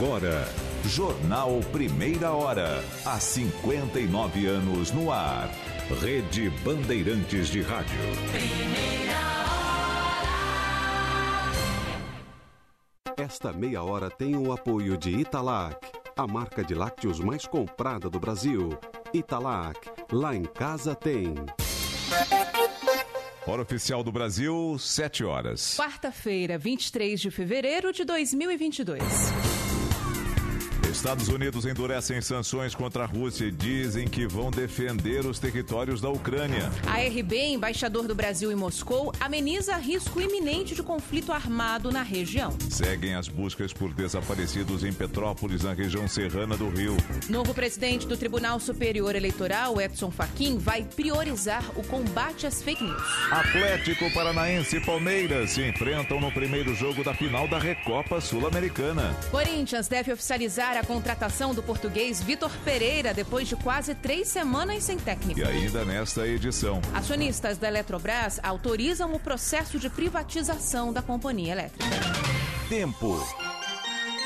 Agora, Jornal Primeira Hora. Há 59 anos no ar. Rede Bandeirantes de Rádio. Esta meia hora tem o apoio de Italac, a marca de lácteos mais comprada do Brasil. Italac, lá em casa tem. Hora oficial do Brasil, 7 horas. Quarta-feira, 23 de fevereiro de 2022. Estados Unidos endurecem sanções contra a Rússia e dizem que vão defender os territórios da Ucrânia. A RB, embaixador do Brasil em Moscou, ameniza risco iminente de conflito armado na região. Seguem as buscas por desaparecidos em Petrópolis, na região serrana do Rio. Novo presidente do Tribunal Superior Eleitoral, Edson Fachin, vai priorizar o combate às fake news. Atlético Paranaense e Palmeiras se enfrentam no primeiro jogo da final da Recopa Sul-Americana. Corinthians deve oficializar a contratação do português Vitor Pereira depois de quase três semanas sem técnico. E ainda nesta edição. Acionistas da Eletrobras autorizam o processo de privatização da companhia elétrica. Tempo.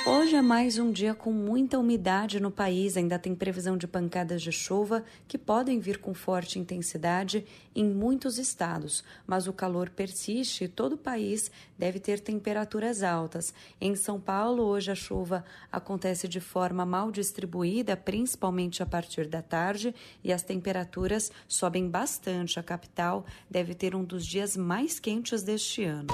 Hoje é mais um dia com muita umidade no país. Ainda tem previsão de pancadas de chuva que podem vir com forte intensidade em muitos estados, mas o calor persiste e todo o país deve ter temperaturas altas. Em São Paulo, hoje a chuva acontece de forma mal distribuída, principalmente a partir da tarde, e as temperaturas sobem bastante. A capital deve ter um dos dias mais quentes deste ano.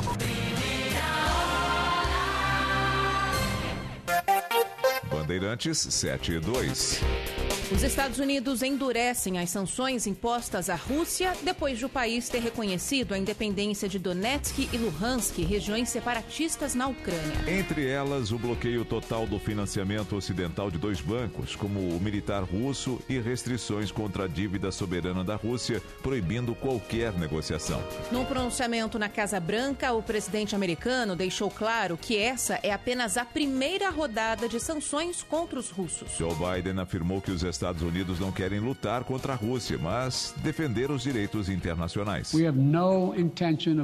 Bandeirantes 7 e 2. Os Estados Unidos endurecem as sanções impostas à Rússia depois de o país ter reconhecido a independência de Donetsk e Luhansk, regiões separatistas na Ucrânia. Entre elas, o bloqueio total do financiamento ocidental de dois bancos, como o militar russo, e restrições contra a dívida soberana da Rússia, proibindo qualquer negociação. Num pronunciamento na Casa Branca, o presidente americano deixou claro que essa é apenas a primeira rodada de sanções contra os russos. Joe Biden afirmou que os Estados Unidos não querem lutar contra a Rússia, mas defender os direitos internacionais.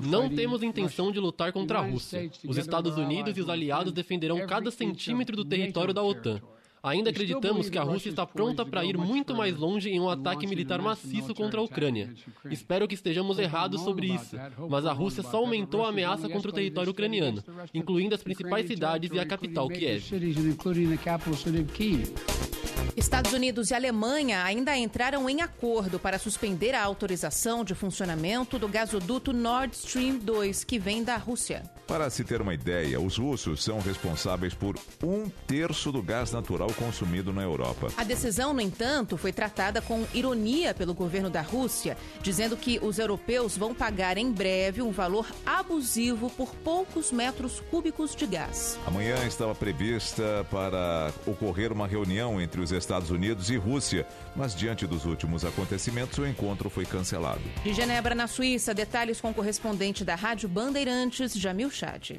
Não temos intenção de lutar contra a Rússia. Os Estados Unidos e os aliados defenderão cada centímetro do território da OTAN. Ainda acreditamos que a Rússia está pronta para ir muito mais longe em um ataque militar maciço contra a Ucrânia. Espero que estejamos errados sobre isso, mas a Rússia só aumentou a ameaça contra o território ucraniano, incluindo as principais cidades e a capital, Kiev. Estados Unidos e Alemanha ainda entraram em acordo para suspender a autorização de funcionamento do gasoduto Nord Stream 2, que vem da Rússia. Para se ter uma ideia, os russos são responsáveis por um terço do gás natural consumido na Europa. A decisão, no entanto, foi tratada com ironia pelo governo da Rússia, dizendo que os europeus vão pagar em breve um valor abusivo por poucos metros cúbicos de gás. Amanhã estava prevista para ocorrer uma reunião entre os Estados Unidos e Rússia, mas diante dos últimos acontecimentos, o encontro foi cancelado. De Genebra, na Suíça, detalhes com o correspondente da Rádio Bandeirantes, Jamil Chad.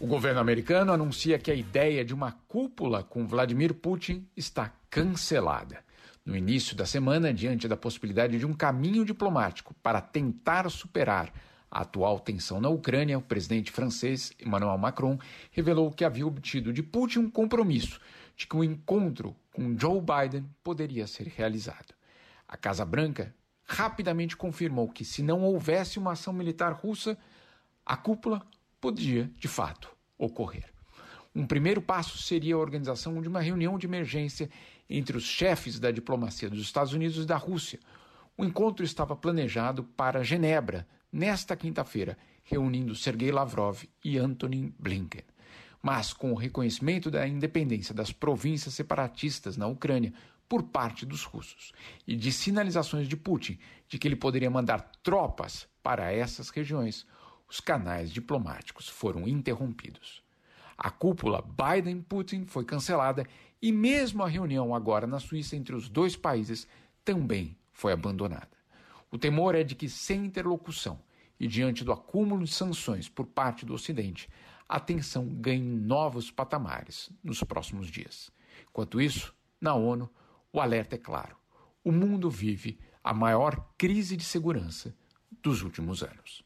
O governo americano anuncia que a ideia de uma cúpula com Vladimir Putin está cancelada. No início da semana, diante da possibilidade de um caminho diplomático para tentar superar a atual tensão na Ucrânia, o presidente francês Emmanuel Macron revelou que havia obtido de Putin um compromisso de que o encontro com Joe Biden poderia ser realizado. A Casa Branca rapidamente confirmou que, se não houvesse uma ação militar russa, a cúpula podia, de fato, ocorrer. Um primeiro passo seria a organização de uma reunião de emergência entre os chefes da diplomacia dos Estados Unidos e da Rússia. O encontro estava planejado para Genebra, nesta quinta-feira, reunindo Sergei Lavrov e Antony Blinken. Mas, com o reconhecimento da independência das províncias separatistas na Ucrânia por parte dos russos e de sinalizações de Putin de que ele poderia mandar tropas para essas regiões, os canais diplomáticos foram interrompidos. A cúpula Biden-Putin foi cancelada e, mesmo a reunião agora na Suíça entre os dois países, também foi abandonada. O temor é de que, sem interlocução e diante do acúmulo de sanções por parte do Ocidente, a tensão ganhe novos patamares nos próximos dias. Enquanto isso, na ONU, o alerta é claro: o mundo vive a maior crise de segurança dos últimos anos.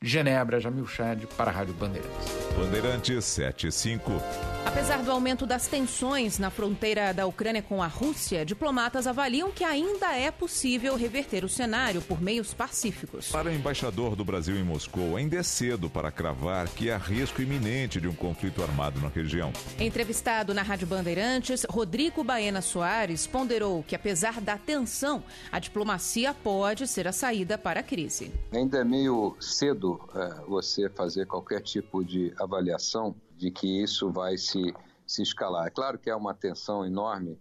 Genebra, Jamil Chad, para a Rádio Bandeirantes. Bandeirantes 75. Apesar do aumento das tensões na fronteira da Ucrânia com a Rússia, diplomatas avaliam que ainda é possível reverter o cenário por meios pacíficos. Para o embaixador do Brasil em Moscou, ainda é cedo para cravar que há risco iminente de um conflito armado na região. Entrevistado na Rádio Bandeirantes, Rodrigo Baena Soares ponderou que, apesar da tensão, a diplomacia pode ser a saída para a crise. Ainda é meio cedo é, você fazer qualquer tipo de avaliação de que isso vai se, se escalar. É claro que é uma tensão enorme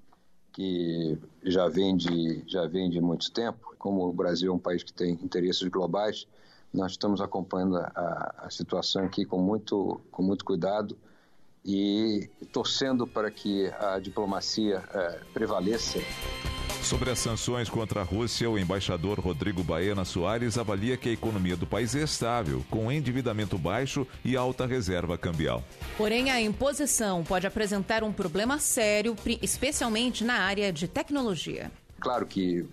que já vem, de, já vem de muito tempo. Como o Brasil é um país que tem interesses globais, nós estamos acompanhando a, a situação aqui com muito, com muito cuidado e torcendo para que a diplomacia é, prevaleça. Sobre as sanções contra a Rússia, o embaixador Rodrigo Baena Soares avalia que a economia do país é estável, com endividamento baixo e alta reserva cambial. Porém, a imposição pode apresentar um problema sério, especialmente na área de tecnologia. Claro que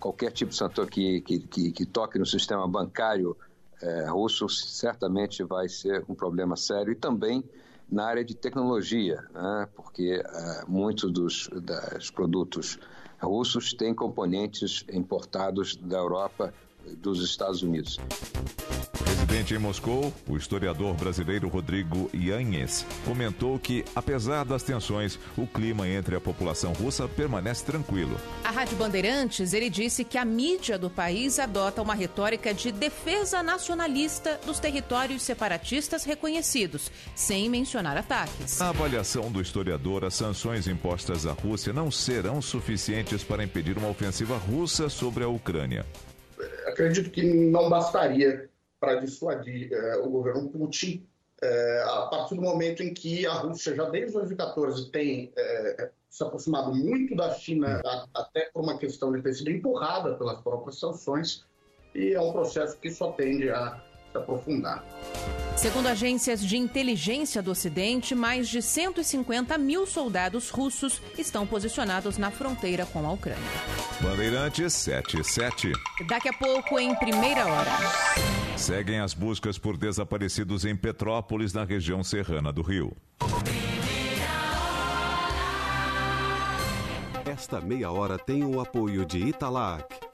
qualquer tipo de sanção que, que, que, que toque no sistema bancário é, russo certamente vai ser um problema sério e também na área de tecnologia, né? porque é, muitos dos das produtos russos têm componentes importados da Europa dos Estados Unidos. Residente em Moscou, o historiador brasileiro Rodrigo Yanhes comentou que, apesar das tensões, o clima entre a população russa permanece tranquilo. A Rádio Bandeirantes, ele disse que a mídia do país adota uma retórica de defesa nacionalista dos territórios separatistas reconhecidos, sem mencionar ataques. Na avaliação do historiador, as sanções impostas à Rússia não serão suficientes para impedir uma ofensiva russa sobre a Ucrânia acredito que não bastaria para dissuadir é, o governo Putin é, a partir do momento em que a Rússia, já desde 2014, tem é, se aproximado muito da China, a, até por uma questão de ter sido empurrada pelas próprias sanções, e é um processo que só tende a aprofundar. Segundo agências de inteligência do Ocidente, mais de 150 mil soldados russos estão posicionados na fronteira com a Ucrânia. Bandeirantes 77. Daqui a pouco, em primeira hora. Seguem as buscas por desaparecidos em Petrópolis, na região serrana do Rio. Esta meia hora tem o apoio de Italac,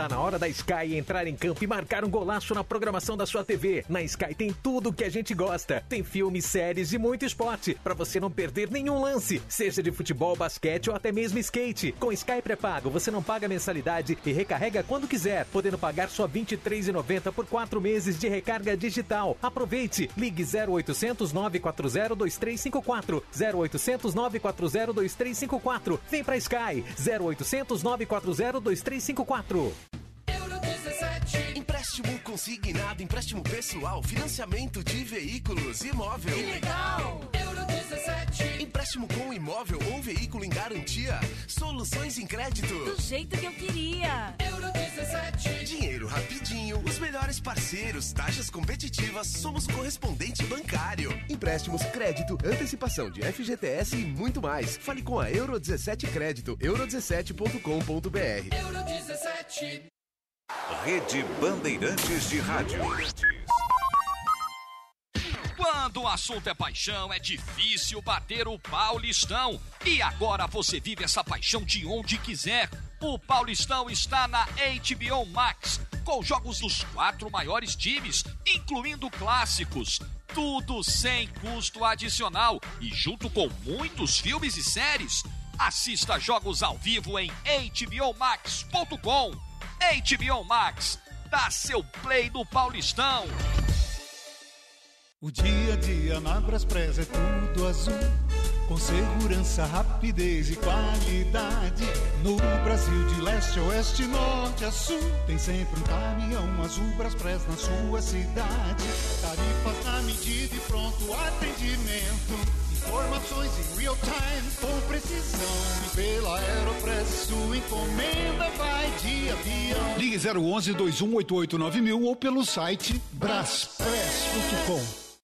Tá na hora da Sky entrar em campo e marcar um golaço na programação da sua TV. Na Sky tem tudo que a gente gosta. Tem filmes, séries e muito esporte, para você não perder nenhum lance, seja de futebol, basquete ou até mesmo skate. Com Sky pré-pago, você não paga mensalidade e recarrega quando quiser, podendo pagar só R$ 23,90 por quatro meses de recarga digital. Aproveite! Ligue 0800 940 2354 0800 940 2354. Vem pra Sky 0800 940 2354. Consignado, empréstimo pessoal, financiamento de veículos, imóvel. Que legal! Euro 17. Empréstimo com imóvel ou veículo em garantia. Soluções em crédito. Do jeito que eu queria. Euro 17. 17. Dinheiro rapidinho, os melhores parceiros, taxas competitivas, somos correspondente bancário. Empréstimos, crédito, antecipação de FGTS e muito mais. Fale com a Euro 17 Crédito, euro17.com.br. Euro 17. Rede Bandeirantes de Rádio. Quando o assunto é paixão, é difícil bater o Paulistão. E agora você vive essa paixão de onde quiser. O Paulistão está na HBO Max, com jogos dos quatro maiores times, incluindo clássicos. Tudo sem custo adicional e junto com muitos filmes e séries. Assista jogos ao vivo em hbomax.com. HBO Max, dá seu play no Paulistão. O dia a dia na Braspress é tudo azul. Com segurança, rapidez e qualidade. No Brasil, de leste a oeste, norte a sul. Tem sempre um caminhão azul Braspress na sua cidade. Tarifas na medida e pronto atendimento. Informações em real time com precisão. Pela Aeropress, sua encomenda vai de avião. Ligue 011 2188 9000 ou pelo site braspress.com.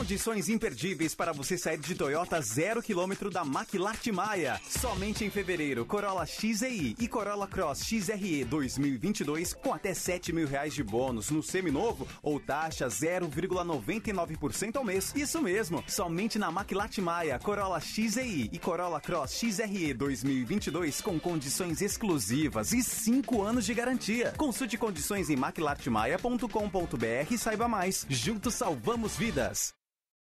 Condições imperdíveis para você sair de Toyota zero quilômetro da Maquilarte Maia. Somente em fevereiro, Corolla XEI e Corolla Cross XRE 2022 com até 7 mil reais de bônus no seminovo ou taxa 0,99% ao mês. Isso mesmo, somente na Maquilarte Maia, Corolla XEI e Corolla Cross XRE 2022 com condições exclusivas e 5 anos de garantia. Consulte condições em maquilartemaia.com.br e saiba mais. Juntos salvamos vidas.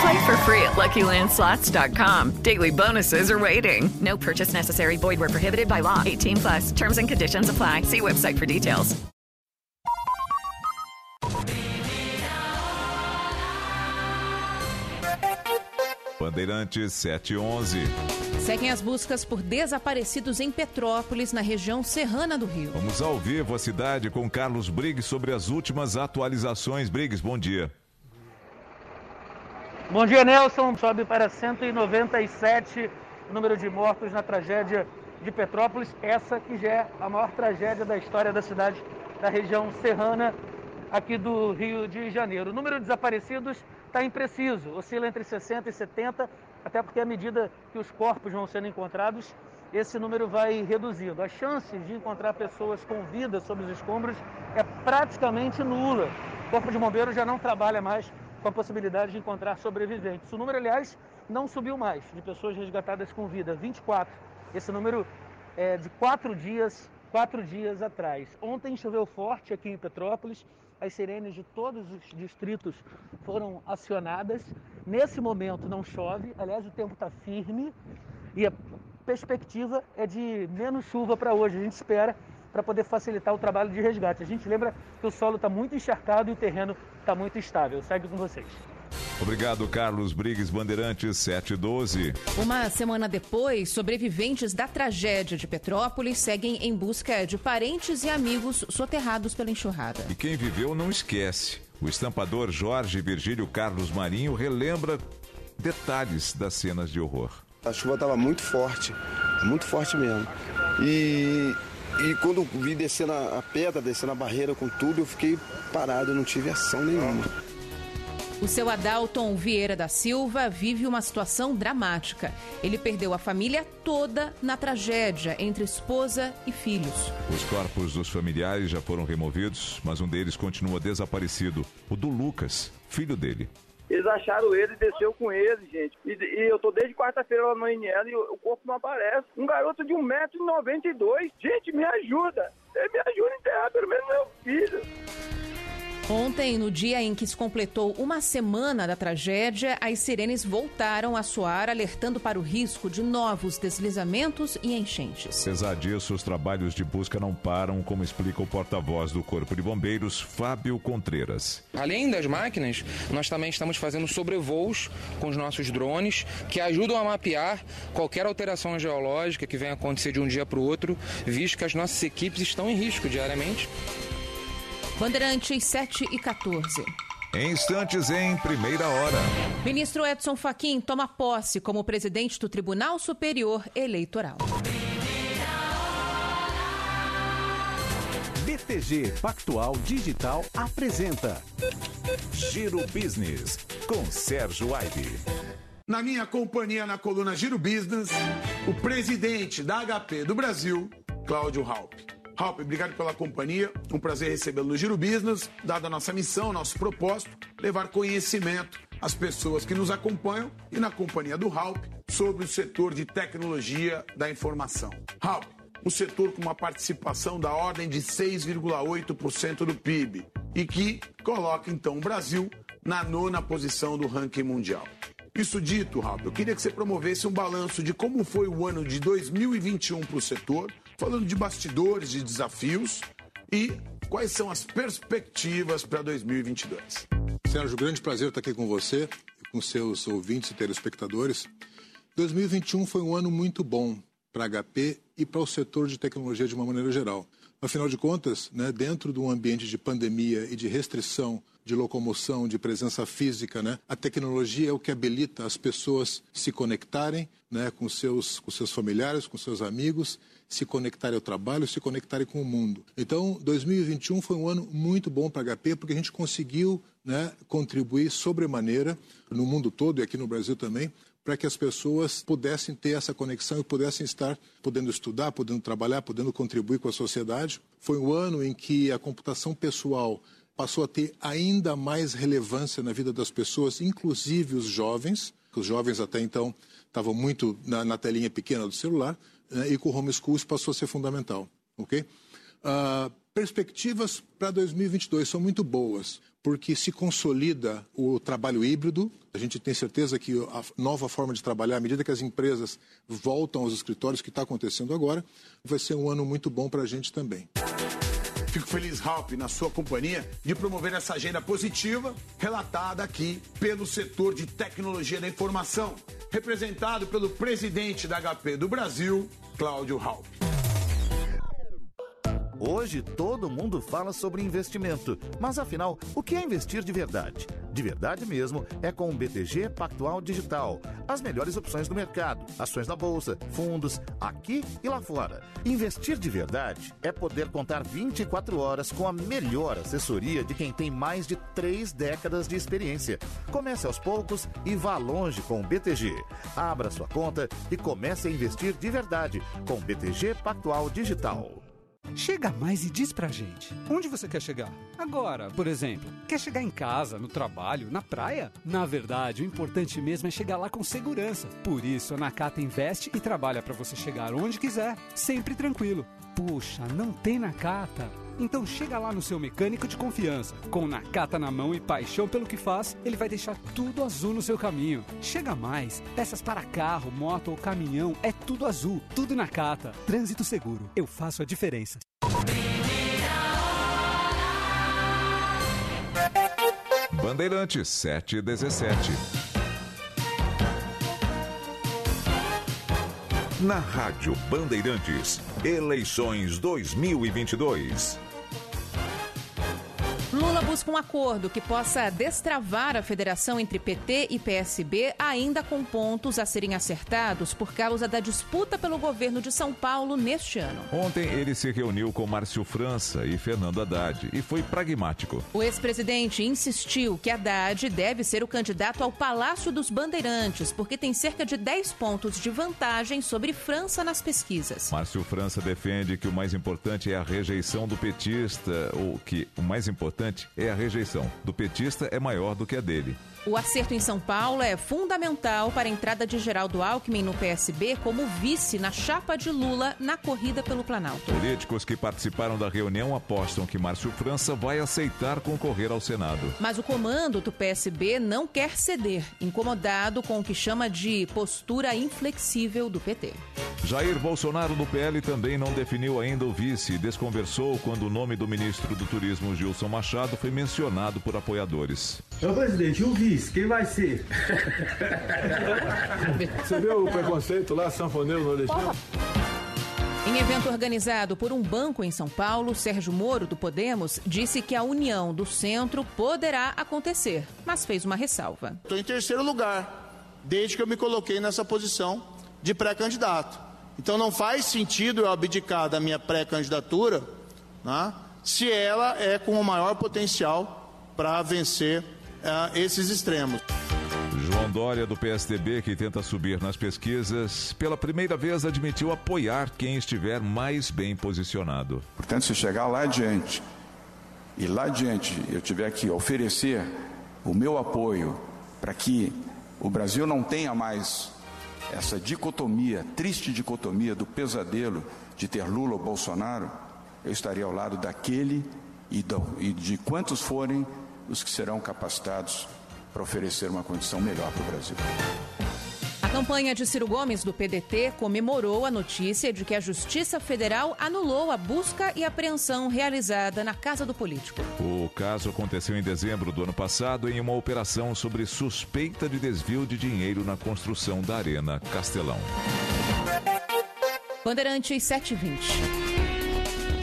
Play for free at LuckyLandSlots.com. Daily bonuses are waiting. No purchase necessary. Void where prohibited by law. 18 plus. Terms and conditions apply. See website for details. Bandeirantes 711. Seguem as buscas por desaparecidos em Petrópolis, na região serrana do Rio. Vamos ao vivo a cidade com Carlos Briggs sobre as últimas atualizações. Briggs, bom dia. Bom dia, Nelson. Sobe para 197 o número de mortos na tragédia de Petrópolis. Essa que já é a maior tragédia da história da cidade, da região serrana aqui do Rio de Janeiro. O número de desaparecidos está impreciso, oscila entre 60 e 70, até porque à medida que os corpos vão sendo encontrados, esse número vai reduzindo. As chances de encontrar pessoas com vida sob os escombros é praticamente nula. O Corpo de Bombeiros já não trabalha mais com a possibilidade de encontrar sobreviventes. O número, aliás, não subiu mais de pessoas resgatadas com vida, 24. Esse número é de quatro dias, quatro dias atrás. Ontem choveu forte aqui em Petrópolis, as sirenes de todos os distritos foram acionadas. Nesse momento não chove, aliás, o tempo está firme e a perspectiva é de menos chuva para hoje. A gente espera para poder facilitar o trabalho de resgate. A gente lembra que o solo está muito encharcado e o terreno está muito estável. Segue com vocês. Obrigado, Carlos Briggs, Bandeirantes 712. Uma semana depois, sobreviventes da tragédia de Petrópolis seguem em busca de parentes e amigos soterrados pela enxurrada. E quem viveu não esquece. O estampador Jorge Virgílio Carlos Marinho relembra detalhes das cenas de horror. A chuva estava muito forte, muito forte mesmo. E, e quando vi descendo a, pedra, descendo a barreira com tudo, eu fiquei parado, não tive ação nenhuma. O seu Adalton Vieira da Silva vive uma situação dramática. Ele perdeu a família toda na tragédia entre esposa e filhos. Os corpos dos familiares já foram removidos, mas um deles continua desaparecido, o do Lucas, filho dele. Eles acharam ele, desceu com ele, gente. E, e eu tô desde quarta-feira lá no INL e o, o corpo não aparece. Um garoto de 1,92m. Gente, me ajuda. Me ajuda a enterrar pelo menos meu filho. Ontem, no dia em que se completou uma semana da tragédia, as sirenes voltaram a soar, alertando para o risco de novos deslizamentos e enchentes. Apesar disso, os trabalhos de busca não param, como explica o porta-voz do Corpo de Bombeiros, Fábio Contreiras. Além das máquinas, nós também estamos fazendo sobrevoos com os nossos drones, que ajudam a mapear qualquer alteração geológica que venha acontecer de um dia para o outro, visto que as nossas equipes estão em risco diariamente. Bandeirantes 7 e 14. Em instantes, em primeira hora. Ministro Edson Fachin toma posse como presidente do Tribunal Superior Eleitoral. BTG Pactual Digital apresenta Giro Business com Sérgio Aibe. Na minha companhia na coluna Giro Business, o presidente da HP do Brasil, Cláudio Halp. Halp, obrigado pela companhia. Um prazer recebê-lo no Giro Business, dada a nossa missão, nosso propósito, levar conhecimento às pessoas que nos acompanham e na companhia do Halp sobre o setor de tecnologia da informação. Halp, um setor com uma participação da ordem de 6,8% do PIB e que coloca então o Brasil na nona posição do ranking mundial. Isso dito, Rafa, eu queria que você promovesse um balanço de como foi o ano de 2021 para o setor, falando de bastidores, de desafios e quais são as perspectivas para 2022. Sérgio, grande prazer estar aqui com você com seus ouvintes e telespectadores. 2021 foi um ano muito bom para a HP e para o setor de tecnologia de uma maneira geral. Afinal de contas, né, dentro de um ambiente de pandemia e de restrição de locomoção, de presença física, né, a tecnologia é o que habilita as pessoas se conectarem né, com, seus, com seus familiares, com seus amigos, se conectarem ao trabalho, se conectarem com o mundo. Então, 2021 foi um ano muito bom para a HP porque a gente conseguiu né, contribuir sobremaneira no mundo todo e aqui no Brasil também para que as pessoas pudessem ter essa conexão e pudessem estar podendo estudar, podendo trabalhar, podendo contribuir com a sociedade. Foi um ano em que a computação pessoal passou a ter ainda mais relevância na vida das pessoas, inclusive os jovens. Os jovens até então estavam muito na, na telinha pequena do celular né, e com o homeschool isso passou a ser fundamental, ok? Uh, perspectivas para 2022 são muito boas porque se consolida o trabalho híbrido. A gente tem certeza que a nova forma de trabalhar, à medida que as empresas voltam aos escritórios, que está acontecendo agora, vai ser um ano muito bom para a gente também. Fico feliz, Ralph, na sua companhia, de promover essa agenda positiva relatada aqui pelo setor de tecnologia da informação, representado pelo presidente da HP do Brasil, Cláudio Ralph. Hoje todo mundo fala sobre investimento, mas afinal, o que é investir de verdade? De verdade mesmo é com o BTG Pactual Digital. As melhores opções do mercado, ações na bolsa, fundos, aqui e lá fora. Investir de verdade é poder contar 24 horas com a melhor assessoria de quem tem mais de três décadas de experiência. Comece aos poucos e vá longe com o BTG. Abra sua conta e comece a investir de verdade com o BTG Pactual Digital. Chega mais e diz pra gente. Onde você quer chegar? Agora, por exemplo. Quer chegar em casa, no trabalho, na praia? Na verdade, o importante mesmo é chegar lá com segurança. Por isso, a Nakata investe e trabalha para você chegar onde quiser, sempre tranquilo. Puxa, não tem Nakata? Então chega lá no seu mecânico de confiança. Com Nakata na mão e paixão pelo que faz, ele vai deixar tudo azul no seu caminho. Chega mais. Peças para carro, moto ou caminhão, é tudo azul. Tudo Nakata. Trânsito seguro. Eu faço a diferença. Bandeirantes 717. Na Rádio Bandeirantes, eleições 2022. Lula busca um acordo que possa destravar a federação entre PT e PSB, ainda com pontos a serem acertados por causa da disputa pelo governo de São Paulo neste ano. Ontem ele se reuniu com Márcio França e Fernando Haddad e foi pragmático. O ex-presidente insistiu que Haddad deve ser o candidato ao Palácio dos Bandeirantes, porque tem cerca de 10 pontos de vantagem sobre França nas pesquisas. Márcio França defende que o mais importante é a rejeição do petista, ou que o mais importante é é a rejeição do petista é maior do que a dele. O acerto em São Paulo é fundamental para a entrada de Geraldo Alckmin no PSB como vice na chapa de Lula na corrida pelo Planalto. Políticos que participaram da reunião apostam que Márcio França vai aceitar concorrer ao Senado. Mas o comando do PSB não quer ceder, incomodado com o que chama de postura inflexível do PT. Jair Bolsonaro do PL também não definiu ainda o vice e desconversou quando o nome do ministro do Turismo Gilson Machado foi mencionado por apoiadores. Ô presidente, o vice, quem vai ser? Você viu o preconceito lá, sanfoneiro nordestino? Em evento organizado por um banco em São Paulo, Sérgio Moro, do Podemos, disse que a união do centro poderá acontecer, mas fez uma ressalva. Estou em terceiro lugar, desde que eu me coloquei nessa posição de pré-candidato. Então não faz sentido eu abdicar da minha pré-candidatura né, se ela é com o maior potencial para vencer uh, esses extremos. João Dória, do PSDB, que tenta subir nas pesquisas, pela primeira vez admitiu apoiar quem estiver mais bem posicionado. Portanto, se chegar lá adiante e lá adiante eu tiver que oferecer o meu apoio para que o Brasil não tenha mais essa dicotomia, triste dicotomia do pesadelo de ter Lula ou Bolsonaro, eu estaria ao lado daquele e, do, e de quantos forem os que serão capacitados para oferecer uma condição melhor para o Brasil. A campanha de Ciro Gomes, do PDT, comemorou a notícia de que a Justiça Federal anulou a busca e apreensão realizada na casa do político. O caso aconteceu em dezembro do ano passado em uma operação sobre suspeita de desvio de dinheiro na construção da Arena Castelão. Bandeirantes 720.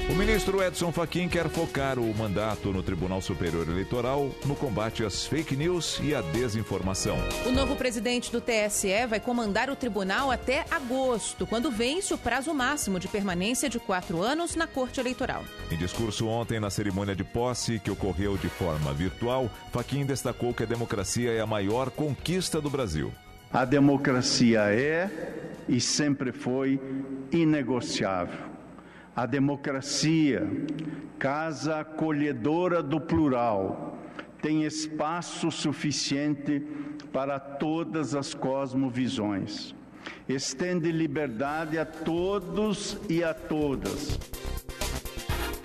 O ministro Edson Fachin quer focar o mandato no Tribunal Superior Eleitoral no combate às fake news e à desinformação. O novo presidente do TSE vai comandar o tribunal até agosto, quando vence o prazo máximo de permanência de quatro anos na Corte Eleitoral. Em discurso ontem na cerimônia de posse, que ocorreu de forma virtual, Fachin destacou que a democracia é a maior conquista do Brasil. A democracia é e sempre foi inegociável a democracia, casa acolhedora do plural, tem espaço suficiente para todas as cosmovisões. Estende liberdade a todos e a todas.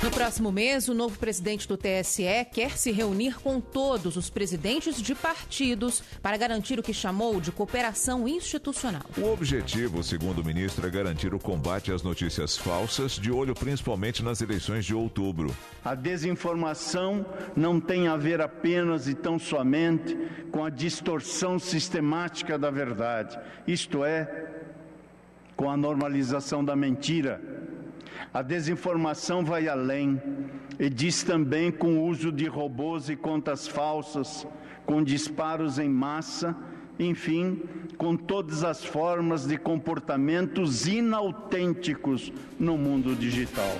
No próximo mês, o novo presidente do TSE quer se reunir com todos os presidentes de partidos para garantir o que chamou de cooperação institucional. O objetivo, segundo o ministro, é garantir o combate às notícias falsas, de olho principalmente nas eleições de outubro. A desinformação não tem a ver apenas e tão somente com a distorção sistemática da verdade, isto é, com a normalização da mentira a desinformação vai além e diz também com o uso de robôs e contas falsas, com disparos em massa, enfim, com todas as formas de comportamentos inautênticos no mundo digital.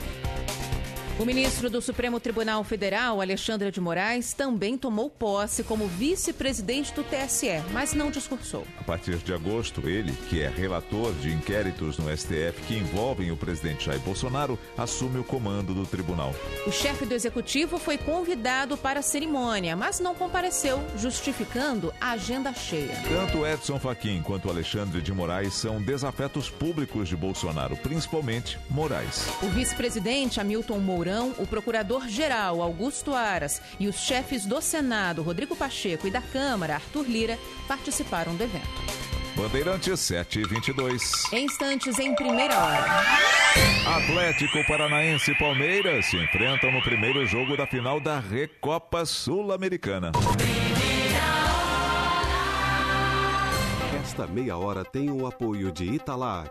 O ministro do Supremo Tribunal Federal, Alexandre de Moraes, também tomou posse como vice-presidente do TSE, mas não discursou. A partir de agosto, ele, que é relator de inquéritos no STF que envolvem o presidente Jair Bolsonaro, assume o comando do tribunal. O chefe do executivo foi convidado para a cerimônia, mas não compareceu, justificando a agenda cheia. Tanto Edson Fachin quanto Alexandre de Moraes são desafetos públicos de Bolsonaro, principalmente Moraes. O vice-presidente Hamilton Mourão Mourão, o procurador-geral Augusto Aras e os chefes do Senado, Rodrigo Pacheco, e da Câmara, Arthur Lira, participaram do evento. Bandeirantes 722. Em instantes, em primeira hora. Atlético Paranaense e Palmeiras se enfrentam no primeiro jogo da final da Recopa Sul-Americana. Esta meia hora tem o apoio de Italac,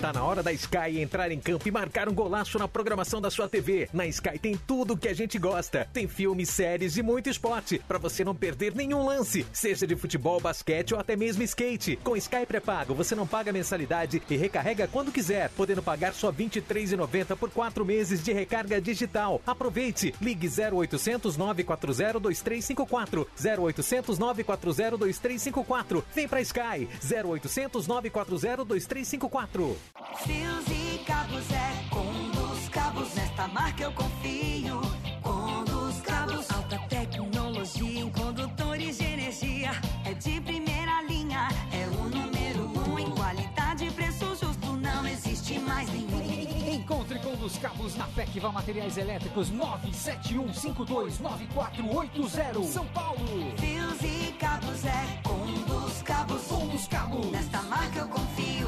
Tá na hora da Sky entrar em campo e marcar um golaço na programação da sua TV. Na Sky tem tudo o que a gente gosta. Tem filmes, séries e muito esporte, para você não perder nenhum lance, seja de futebol, basquete ou até mesmo skate. Com Sky pré-pago, você não paga mensalidade e recarrega quando quiser, podendo pagar só R$ 23,90 por quatro meses de recarga digital. Aproveite! Ligue 0800 940 2354 0800 940 2354. Vem pra Sky 0800 940 2354. Fios e cabos é com dos cabos. Nesta marca eu confio. Com dos cabos. Alta tecnologia em condutores de energia. É de primeira linha. É o número um em qualidade e preço justo. Não existe mais ninguém. Encontre com dos cabos na Fecva Materiais Elétricos 971529480. São Paulo. Fios e cabos é com dos cabos. Com dos cabos. Nesta marca eu confio.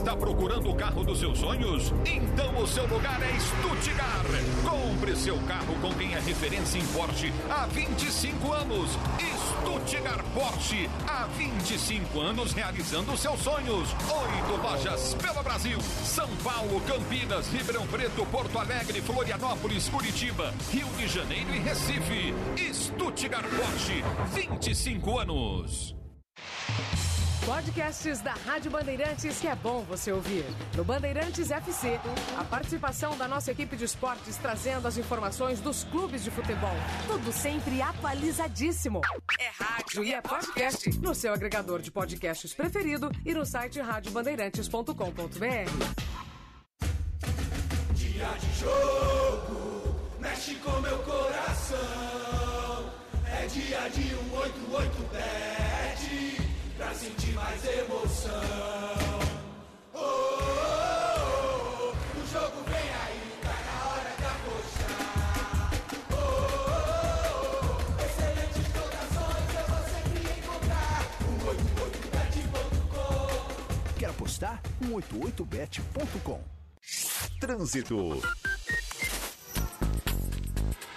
Está procurando o carro dos seus sonhos? Então o seu lugar é Stuttgart. Compre seu carro com quem é referência em Porsche há 25 anos. Stuttgart Porsche, há 25 anos realizando seus sonhos. Oito lojas pelo Brasil: São Paulo, Campinas, Ribeirão Preto, Porto Alegre, Florianópolis, Curitiba, Rio de Janeiro e Recife. Stuttgart Porsche, 25 anos. Podcasts da Rádio Bandeirantes que é bom você ouvir. No Bandeirantes FC, a participação da nossa equipe de esportes trazendo as informações dos clubes de futebol. Tudo sempre atualizadíssimo. É rádio e é podcast no seu agregador de podcasts preferido e no site radiobandeirantes.com.br. Dia de jogo, mexe com meu coração. É dia de um 88 bet, pra sentir mais emoção. Oh, oh, oh, o jogo vem aí, tá na hora de apostar. Oh, oh, oh, excelentes cotações eu vou sempre encontrar. Um 88bet.com Quer apostar? 188bet.com Trânsito.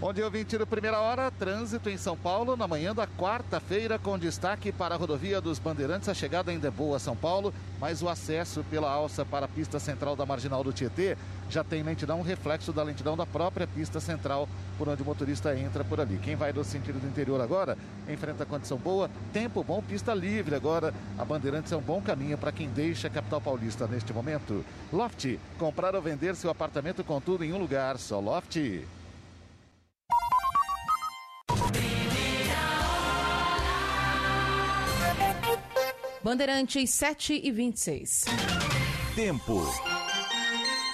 Bom dia, ouvinte do Primeira Hora. Trânsito em São Paulo na manhã da quarta-feira, com destaque para a rodovia dos Bandeirantes. A chegada ainda é boa a São Paulo, mas o acesso pela alça para a pista central da Marginal do Tietê já tem lentidão, reflexo da lentidão da própria pista central, por onde o motorista entra por ali. Quem vai do sentido do interior agora, enfrenta condição boa, tempo bom, pista livre agora. A Bandeirantes é um bom caminho para quem deixa a capital paulista neste momento. Loft, comprar ou vender seu apartamento com tudo em um lugar, só Loft. Bandeirantes 7 e 26. Tempo.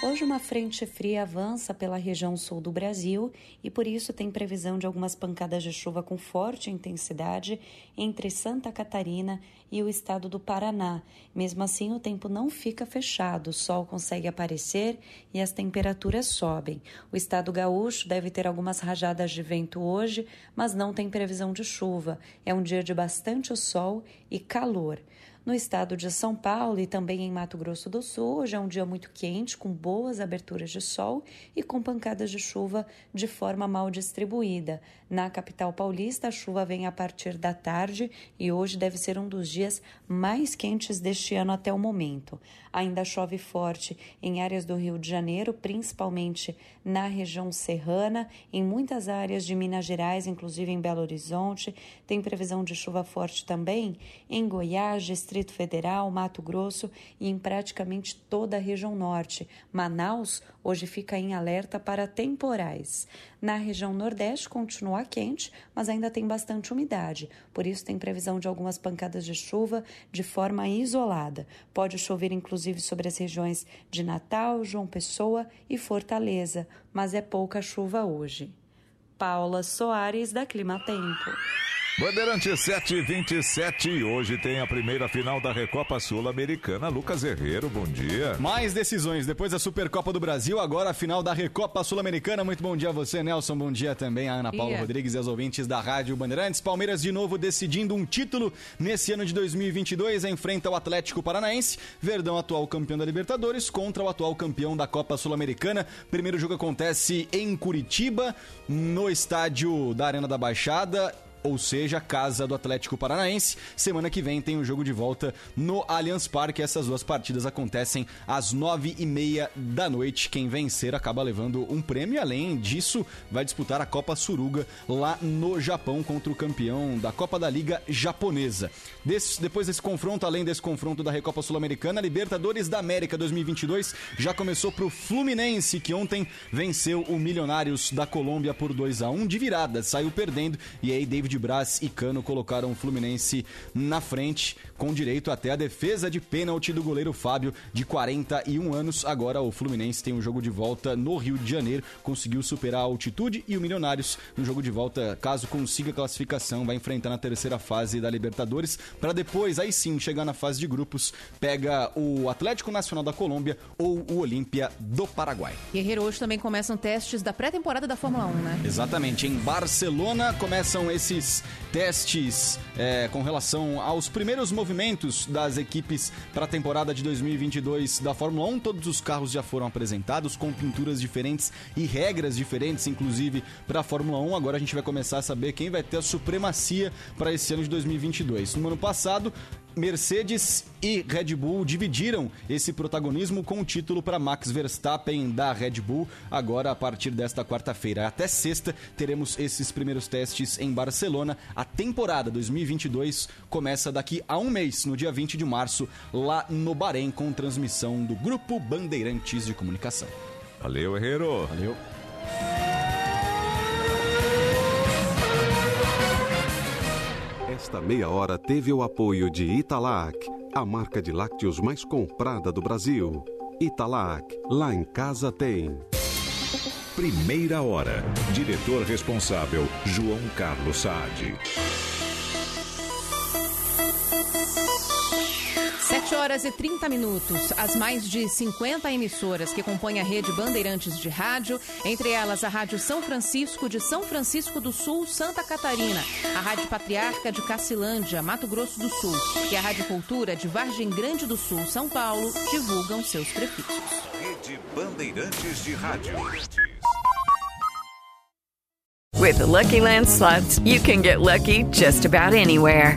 Hoje, uma frente fria avança pela região sul do Brasil e, por isso, tem previsão de algumas pancadas de chuva com forte intensidade entre Santa Catarina e o estado do Paraná. Mesmo assim, o tempo não fica fechado, o sol consegue aparecer e as temperaturas sobem. O estado gaúcho deve ter algumas rajadas de vento hoje, mas não tem previsão de chuva. É um dia de bastante sol e calor. No estado de São Paulo e também em Mato Grosso do Sul, hoje é um dia muito quente, com boas aberturas de sol e com pancadas de chuva de forma mal distribuída. Na capital paulista, a chuva vem a partir da tarde e hoje deve ser um dos dias mais quentes deste ano até o momento. Ainda chove forte em áreas do Rio de Janeiro, principalmente na região serrana, em muitas áreas de Minas Gerais, inclusive em Belo Horizonte. Tem previsão de chuva forte também em Goiás, Distrito Federal, Mato Grosso e em praticamente toda a região norte. Manaus hoje fica em alerta para temporais. Na região nordeste continua quente, mas ainda tem bastante umidade, por isso tem previsão de algumas pancadas de chuva de forma isolada. Pode chover inclusive sobre as regiões de Natal, João Pessoa e Fortaleza, mas é pouca chuva hoje. Paula Soares, da Clima Tempo. Bandeirante 727 e hoje tem a primeira final da Recopa Sul-Americana. Lucas Herrero, bom dia. Mais decisões. Depois da Supercopa do Brasil, agora a final da Recopa Sul-Americana. Muito bom dia a você, Nelson. Bom dia também a Ana Paula Dia. Rodrigues e aos ouvintes da Rádio Bandeirantes. Palmeiras de novo decidindo um título nesse ano de 2022. Enfrenta o Atlético Paranaense. Verdão, atual campeão da Libertadores, contra o atual campeão da Copa Sul-Americana. Primeiro jogo acontece em Curitiba, no estádio da Arena da Baixada ou seja, casa do Atlético Paranaense. Semana que vem tem o jogo de volta no Allianz Parque. Essas duas partidas acontecem às nove e meia da noite. Quem vencer acaba levando um prêmio. Além disso, vai disputar a Copa Suruga lá no Japão contra o campeão da Copa da Liga Japonesa. Depois desse confronto, além desse confronto da Recopa Sul-Americana, Libertadores da América 2022 já começou para o Fluminense, que ontem venceu o Milionários da Colômbia por 2 a 1 de virada. Saiu perdendo e aí David Braz e Cano colocaram o Fluminense na frente, com direito até a defesa de pênalti do goleiro Fábio, de 41 anos. Agora o Fluminense tem um jogo de volta no Rio de Janeiro, conseguiu superar a altitude e o Milionários, no jogo de volta, caso consiga a classificação, vai enfrentar na terceira fase da Libertadores, para depois, aí sim, chegar na fase de grupos, pega o Atlético Nacional da Colômbia ou o Olímpia do Paraguai. Guerreiro, hoje também começam testes da pré-temporada da Fórmula 1, né? Exatamente. Em Barcelona começam esses testes é, com relação aos primeiros movimentos das equipes para a temporada de 2022 da Fórmula 1. Todos os carros já foram apresentados com pinturas diferentes e regras diferentes, inclusive para a Fórmula 1. Agora a gente vai começar a saber quem vai ter a supremacia para esse ano de 2022. No ano passado, Mercedes e Red Bull dividiram esse protagonismo com o título para Max Verstappen da Red Bull. Agora, a partir desta quarta-feira até sexta, teremos esses primeiros testes em Barcelona. A temporada 2022 começa daqui a um mês, no dia 20 de março, lá no Bahrein, com transmissão do Grupo Bandeirantes de Comunicação. Valeu, Herrero. Valeu. Esta meia hora teve o apoio de Italac, a marca de lácteos mais comprada do Brasil. Italac, lá em casa tem. Primeira hora. Diretor responsável, João Carlos Saad. Horas e 30 minutos. As mais de 50 emissoras que compõem a rede Bandeirantes de Rádio, entre elas a Rádio São Francisco de São Francisco do Sul, Santa Catarina, a Rádio Patriarca de Cacilândia, Mato Grosso do Sul e a Rádio Cultura de Vargem Grande do Sul, São Paulo, divulgam seus prefixos. Rede Bandeirantes de Rádio. With the Lucky Land slots, you can get lucky just about anywhere.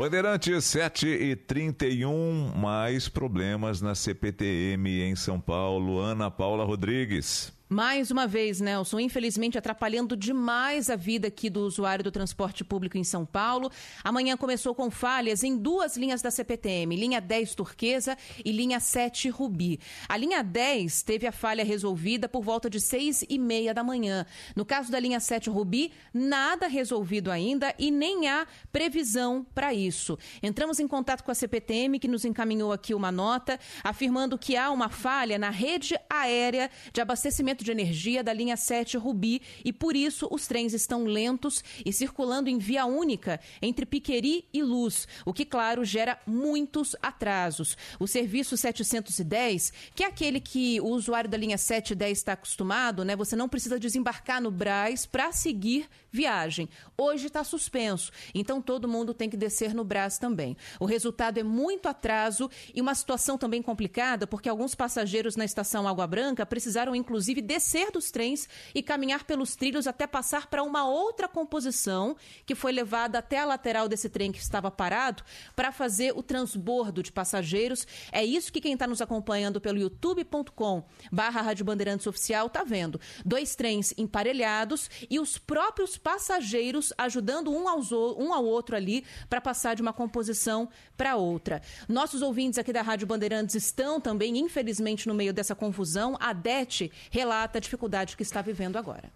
Bandeirantes 7 e 31, mais problemas na CPTM em São Paulo. Ana Paula Rodrigues. Mais uma vez, Nelson, infelizmente atrapalhando demais a vida aqui do usuário do transporte público em São Paulo. Amanhã começou com falhas em duas linhas da CPTM, linha 10 Turquesa e linha 7 Rubi. A linha 10 teve a falha resolvida por volta de 6 e meia da manhã. No caso da linha 7 Rubi, nada resolvido ainda e nem há previsão para isso. Entramos em contato com a CPTM, que nos encaminhou aqui uma nota afirmando que há uma falha na rede aérea de abastecimento de energia da linha 7 Rubi e por isso os trens estão lentos e circulando em via única entre Piqueri e Luz, o que, claro, gera muitos atrasos. O serviço 710, que é aquele que o usuário da linha 710 está acostumado, né? Você não precisa desembarcar no Braz para seguir viagem. Hoje está suspenso, então todo mundo tem que descer no Brás também. O resultado é muito atraso e uma situação também complicada, porque alguns passageiros na estação Água Branca precisaram, inclusive, descer dos trens e caminhar pelos trilhos até passar para uma outra composição que foi levada até a lateral desse trem que estava parado para fazer o transbordo de passageiros. É isso que quem está nos acompanhando pelo youtube.com barra Rádio Bandeirantes Oficial está vendo. Dois trens emparelhados e os próprios passageiros ajudando um, aos, um ao outro ali para passar de uma composição para outra. Nossos ouvintes aqui da Rádio Bandeirantes estão também, infelizmente, no meio dessa confusão. A Dete relata a dificuldade que está vivendo agora.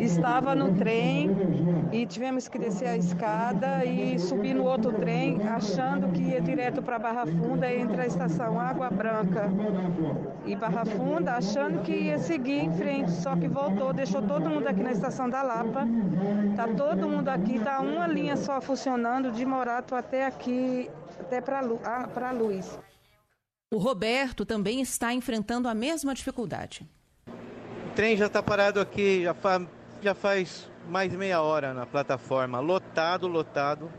Estava no trem e tivemos que descer a escada e subir no outro trem, achando que ia direto para Barra Funda entre a estação Água Branca e Barra Funda, achando que ia seguir em frente, só que voltou, deixou todo mundo aqui na estação da Lapa. Tá todo mundo aqui, tá uma linha só funcionando de Morato até aqui, até para a Luz. O Roberto também está enfrentando a mesma dificuldade trem já está parado aqui, já, fa já faz mais meia hora na plataforma, lotado, lotado.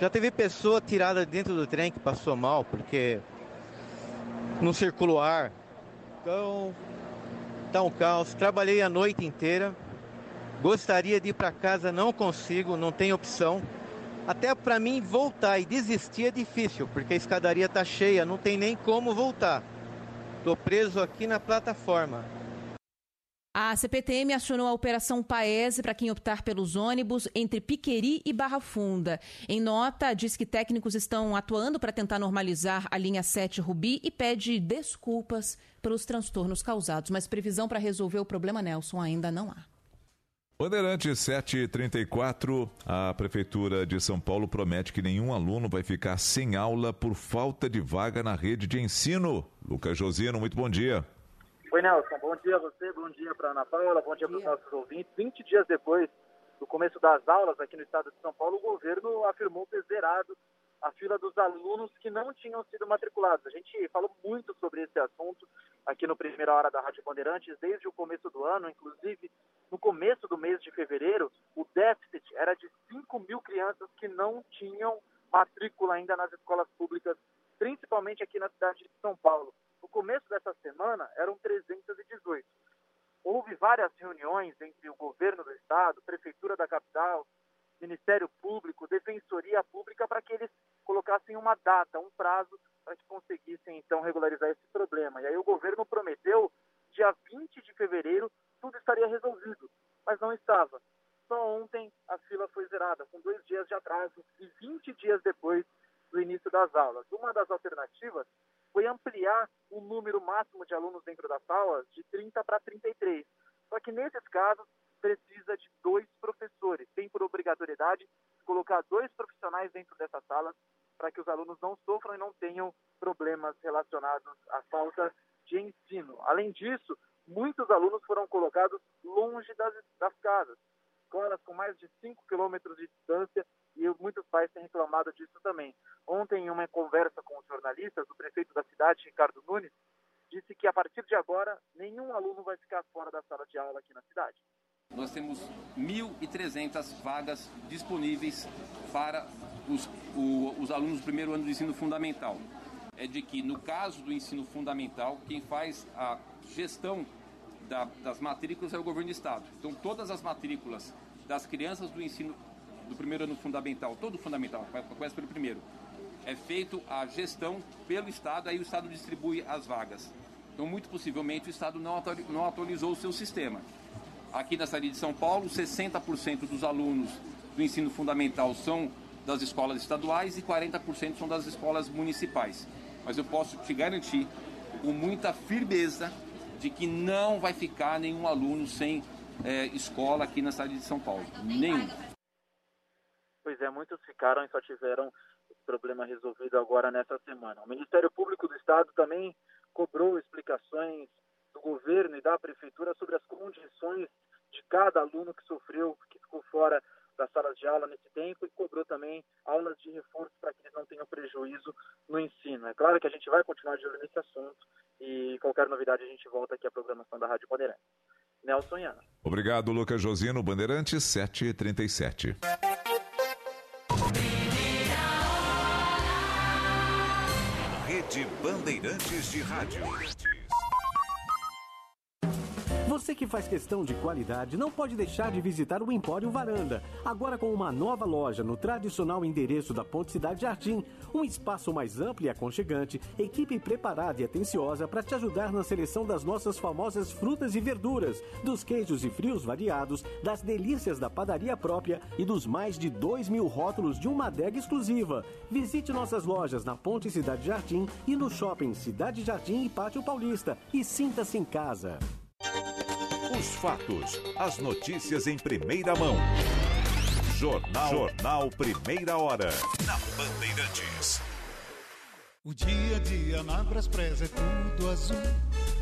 Já teve pessoa tirada dentro do trem que passou mal, porque não circula o ar. Então, tá um caos. Trabalhei a noite inteira. Gostaria de ir para casa, não consigo, não tem opção. Até para mim voltar e desistir é difícil, porque a escadaria tá cheia, não tem nem como voltar. Tô preso aqui na plataforma. A CPTM acionou a Operação Paese para quem optar pelos ônibus entre Piqueri e Barra Funda. Em nota, diz que técnicos estão atuando para tentar normalizar a linha 7 Rubi e pede desculpas pelos transtornos causados. Mas previsão para resolver o problema, Nelson, ainda não há. Bandeirante 734, a Prefeitura de São Paulo promete que nenhum aluno vai ficar sem aula por falta de vaga na rede de ensino. Lucas Josino, muito bom dia. Oi, Nelson. Bom dia a você, bom dia para Ana Paula, bom dia para os nossos ouvintes. 20 dias depois do começo das aulas aqui no estado de São Paulo, o governo afirmou ter zerado a fila dos alunos que não tinham sido matriculados. A gente falou muito sobre esse assunto aqui no Primeira Hora da Rádio Bandeirantes desde o começo do ano, inclusive no começo do mês de fevereiro, o déficit era de 5 mil crianças que não tinham matrícula ainda nas escolas públicas, principalmente aqui na cidade de São Paulo. No começo dessa semana, eram 318. Houve várias reuniões entre o governo do estado, prefeitura da capital, Ministério Público, Defensoria Pública, para que eles colocassem uma data, um prazo, para que conseguissem então regularizar esse problema. E aí o governo prometeu, dia 20 de fevereiro, tudo estaria resolvido, mas não estava. Só ontem a fila foi zerada, com dois dias de atraso e 20 dias depois do início das aulas. Uma das alternativas foi ampliar o número máximo de alunos dentro das salas de 30 para 33. Só que nesses casos precisa de dois professores. Tem por obrigatoriedade colocar dois profissionais dentro dessas salas para que os alunos não sofram e não tenham problemas relacionados à falta de ensino. Além disso, muitos alunos foram colocados longe das, das casas. Escolas com mais de 5 quilômetros de distância e muitos pais têm reclamado disso também. Ontem, em uma conversa com os jornalistas, o prefeito da cidade, Ricardo Nunes, disse que a partir de agora nenhum aluno vai ficar fora da sala de aula aqui na cidade. Nós temos 1.300 vagas disponíveis para os, o, os alunos do primeiro ano do ensino fundamental. É de que, no caso do ensino fundamental, quem faz a gestão da, das matrículas é o governo do Estado. Então, todas as matrículas das crianças do ensino do primeiro ano fundamental, todo fundamental, começa pelo primeiro, é feito a gestão pelo Estado, aí o Estado distribui as vagas. Então, muito possivelmente, o Estado não atualizou o seu sistema. Aqui na cidade de São Paulo, 60% dos alunos do ensino fundamental são das escolas estaduais e 40% são das escolas municipais. Mas eu posso te garantir, com muita firmeza, de que não vai ficar nenhum aluno sem é, escola aqui na cidade de São Paulo. Nenhum. É, muitos ficaram e só tiveram esse problema resolvido agora nessa semana. O Ministério Público do Estado também cobrou explicações do governo e da prefeitura sobre as condições de cada aluno que sofreu, que ficou fora das salas de aula nesse tempo e cobrou também aulas de reforço para que eles não tenham prejuízo no ensino. É claro que a gente vai continuar de olho nesse assunto e qualquer novidade a gente volta aqui à programação da Rádio Bandeirantes. Nelson Iana. Obrigado, Lucas Josino, Bandeirantes 737. Rede Bandeirantes de Rádio. Você que faz questão de qualidade não pode deixar de visitar o Empório Varanda. Agora com uma nova loja no tradicional endereço da Ponte Cidade Jardim. Um espaço mais amplo e aconchegante, equipe preparada e atenciosa para te ajudar na seleção das nossas famosas frutas e verduras, dos queijos e frios variados, das delícias da padaria própria e dos mais de 2 mil rótulos de uma adega exclusiva. Visite nossas lojas na Ponte Cidade Jardim e no shopping Cidade Jardim e Pátio Paulista e sinta-se em casa. Os fatos, as notícias em primeira mão. Jornal, Jornal Primeira Hora. Na Bandeirantes. O dia a dia na Braspress é tudo azul.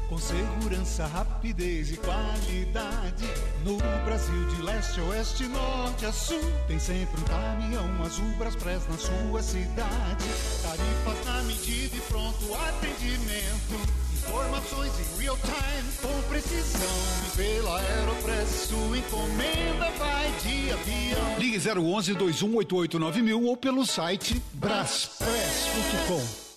Com segurança, rapidez e qualidade. No Brasil, de leste a oeste, norte a sul. Tem sempre um caminhão azul Braspress na sua cidade. Tarifas na medida e pronto atendimento. Informações em real time, com precisão. Pela Aeropress, sua encomenda vai de avião. Ligue 011 2188 9000 ou pelo site braspress.com.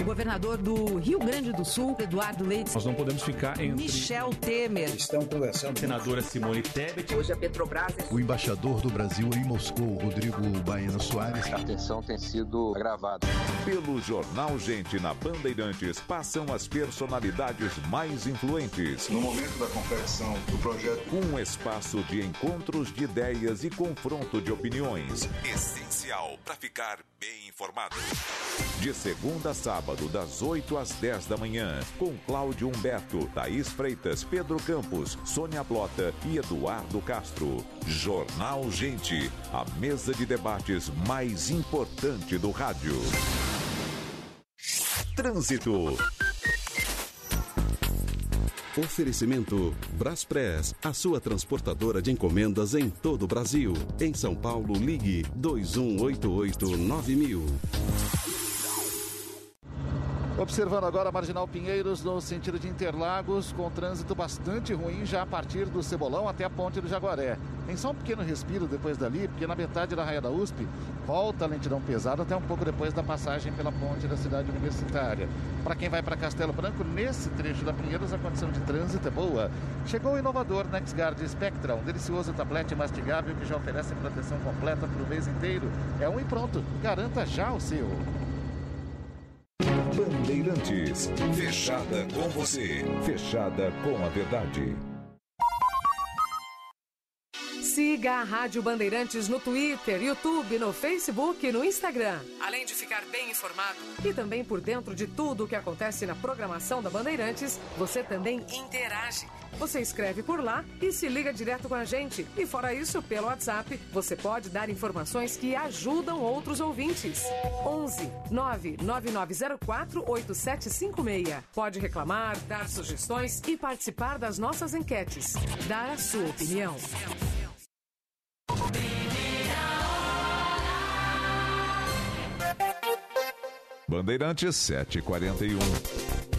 O governador do Rio Grande do Sul, Eduardo Leite. Nós não podemos ficar entre. Michel Temer. Estão conversando. Senadora Simone Tebet. Hoje a Petrobras. O embaixador do Brasil em Moscou, Rodrigo Baena Soares. A tensão tem sido gravada. Pelo Jornal Gente na Bandeirantes passam as personalidades mais influentes. No momento da confecção do projeto. Um espaço de encontros de ideias e confronto de opiniões. Essencial para ficar bem informado. De segunda a sábado, das 8 às 10 da manhã, com Cláudio Humberto, Thaís Freitas, Pedro Campos, Sônia Blota e Eduardo Castro. Jornal Gente, a mesa de debates mais importante do rádio. Trânsito. Oferecimento Braspress, a sua transportadora de encomendas em todo o Brasil. Em São Paulo, ligue 2188-9000. Observando agora a Marginal Pinheiros no sentido de Interlagos, com trânsito bastante ruim já a partir do Cebolão até a Ponte do Jaguaré. Tem só um pequeno respiro depois dali, porque na metade da raia da USP volta a lentidão pesada até um pouco depois da passagem pela ponte da cidade universitária. Para quem vai para Castelo Branco, nesse trecho da Pinheiros a condição de trânsito é boa. Chegou o inovador NexGuard Spectra, um delicioso tablete mastigável que já oferece proteção completa para o mês inteiro. É um e pronto, garanta já o seu. Bandeirantes. Fechada com você. Fechada com a verdade. Siga a Rádio Bandeirantes no Twitter, YouTube, no Facebook e no Instagram. Além de ficar bem informado e também por dentro de tudo o que acontece na programação da Bandeirantes, você também interage. Você escreve por lá e se liga direto com a gente. E fora isso, pelo WhatsApp, você pode dar informações que ajudam outros ouvintes. 11 99904 8756. Pode reclamar, dar sugestões e participar das nossas enquetes. Dar a sua opinião. Bandeirantes 741.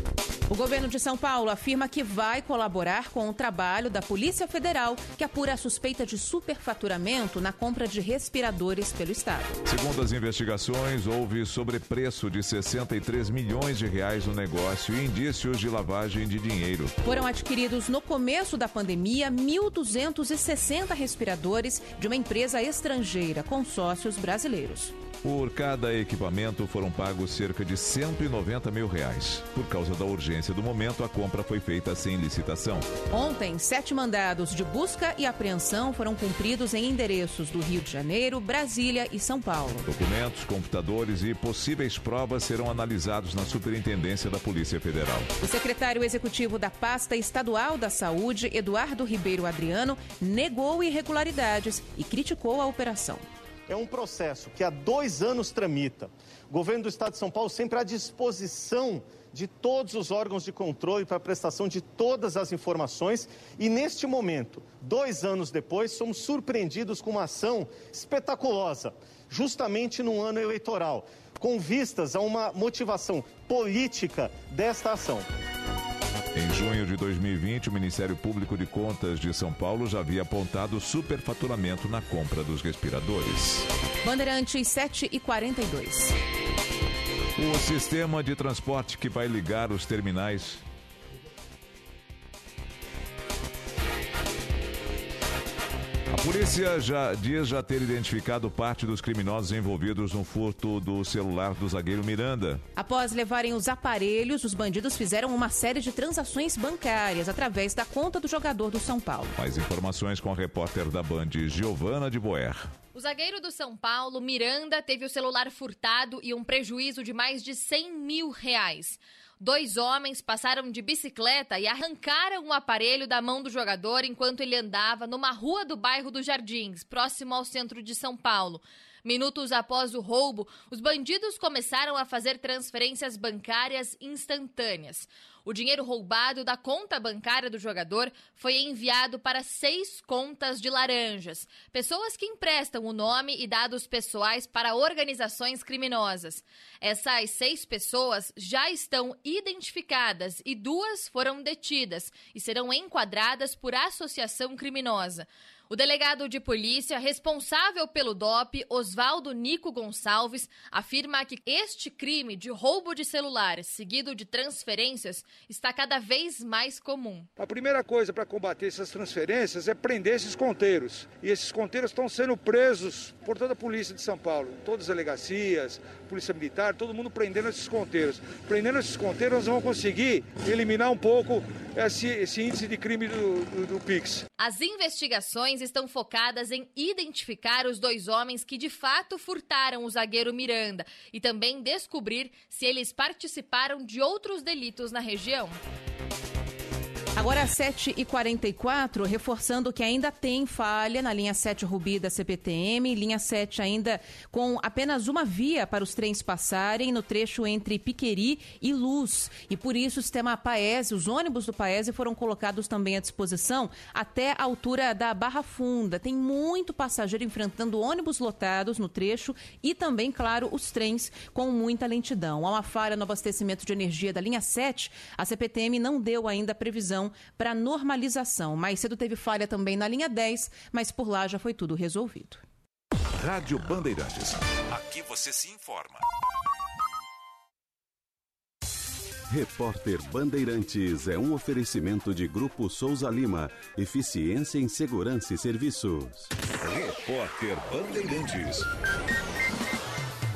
O governo de São Paulo afirma que vai colaborar com o trabalho da Polícia Federal, que apura a suspeita de superfaturamento na compra de respiradores pelo Estado. Segundo as investigações, houve sobrepreço de 63 milhões de reais no negócio e indícios de lavagem de dinheiro. Foram adquiridos no começo da pandemia 1.260 respiradores de uma empresa estrangeira com sócios brasileiros. Por cada equipamento foram pagos cerca de 190 mil reais. Por causa da urgência do momento, a compra foi feita sem licitação. Ontem, sete mandados de busca e apreensão foram cumpridos em endereços do Rio de Janeiro, Brasília e São Paulo. Documentos, computadores e possíveis provas serão analisados na Superintendência da Polícia Federal. O secretário executivo da Pasta Estadual da Saúde, Eduardo Ribeiro Adriano, negou irregularidades e criticou a operação. É um processo que há dois anos tramita. O governo do Estado de São Paulo sempre à disposição de todos os órgãos de controle para a prestação de todas as informações e, neste momento, dois anos depois, somos surpreendidos com uma ação espetaculosa, justamente num ano eleitoral, com vistas a uma motivação política desta ação. Em junho de 2020, o Ministério Público de Contas de São Paulo já havia apontado superfaturamento na compra dos respiradores. Bandeirantes 7 e 42. O sistema de transporte que vai ligar os terminais polícia já diz já ter identificado parte dos criminosos envolvidos no furto do celular do zagueiro Miranda. Após levarem os aparelhos, os bandidos fizeram uma série de transações bancárias através da conta do jogador do São Paulo. Mais informações com a repórter da Band, Giovana de Boer. O zagueiro do São Paulo, Miranda, teve o celular furtado e um prejuízo de mais de 100 mil reais. Dois homens passaram de bicicleta e arrancaram o aparelho da mão do jogador enquanto ele andava numa rua do bairro dos Jardins, próximo ao centro de São Paulo. Minutos após o roubo, os bandidos começaram a fazer transferências bancárias instantâneas. O dinheiro roubado da conta bancária do jogador foi enviado para seis contas de laranjas, pessoas que emprestam o nome e dados pessoais para organizações criminosas. Essas seis pessoas já estão identificadas e duas foram detidas e serão enquadradas por associação criminosa. O delegado de polícia responsável pelo DOP, Oswaldo Nico Gonçalves, afirma que este crime de roubo de celular seguido de transferências está cada vez mais comum. A primeira coisa para combater essas transferências é prender esses conteiros. E esses conteiros estão sendo presos por toda a polícia de São Paulo, todas as delegacias, polícia militar, todo mundo prendendo esses conteiros. Prendendo esses conteiros, nós vamos conseguir eliminar um pouco esse, esse índice de crime do, do, do Pix. As investigações estão focadas em identificar os dois homens que de fato furtaram o zagueiro Miranda e também descobrir se eles participaram de outros delitos na região. Agora, 7h44, reforçando que ainda tem falha na linha 7 Rubi da CPTM, linha 7 ainda com apenas uma via para os trens passarem no trecho entre Piqueri e Luz. E por isso o sistema Paese, os ônibus do Paese foram colocados também à disposição até a altura da Barra Funda. Tem muito passageiro enfrentando ônibus lotados no trecho e também, claro, os trens com muita lentidão. Há uma falha no abastecimento de energia da linha 7, a CPTM não deu ainda previsão para normalização. Mais cedo teve falha também na linha 10, mas por lá já foi tudo resolvido. Rádio Bandeirantes. Aqui você se informa. Repórter Bandeirantes é um oferecimento de Grupo Souza Lima. Eficiência em Segurança e Serviços. Repórter Bandeirantes.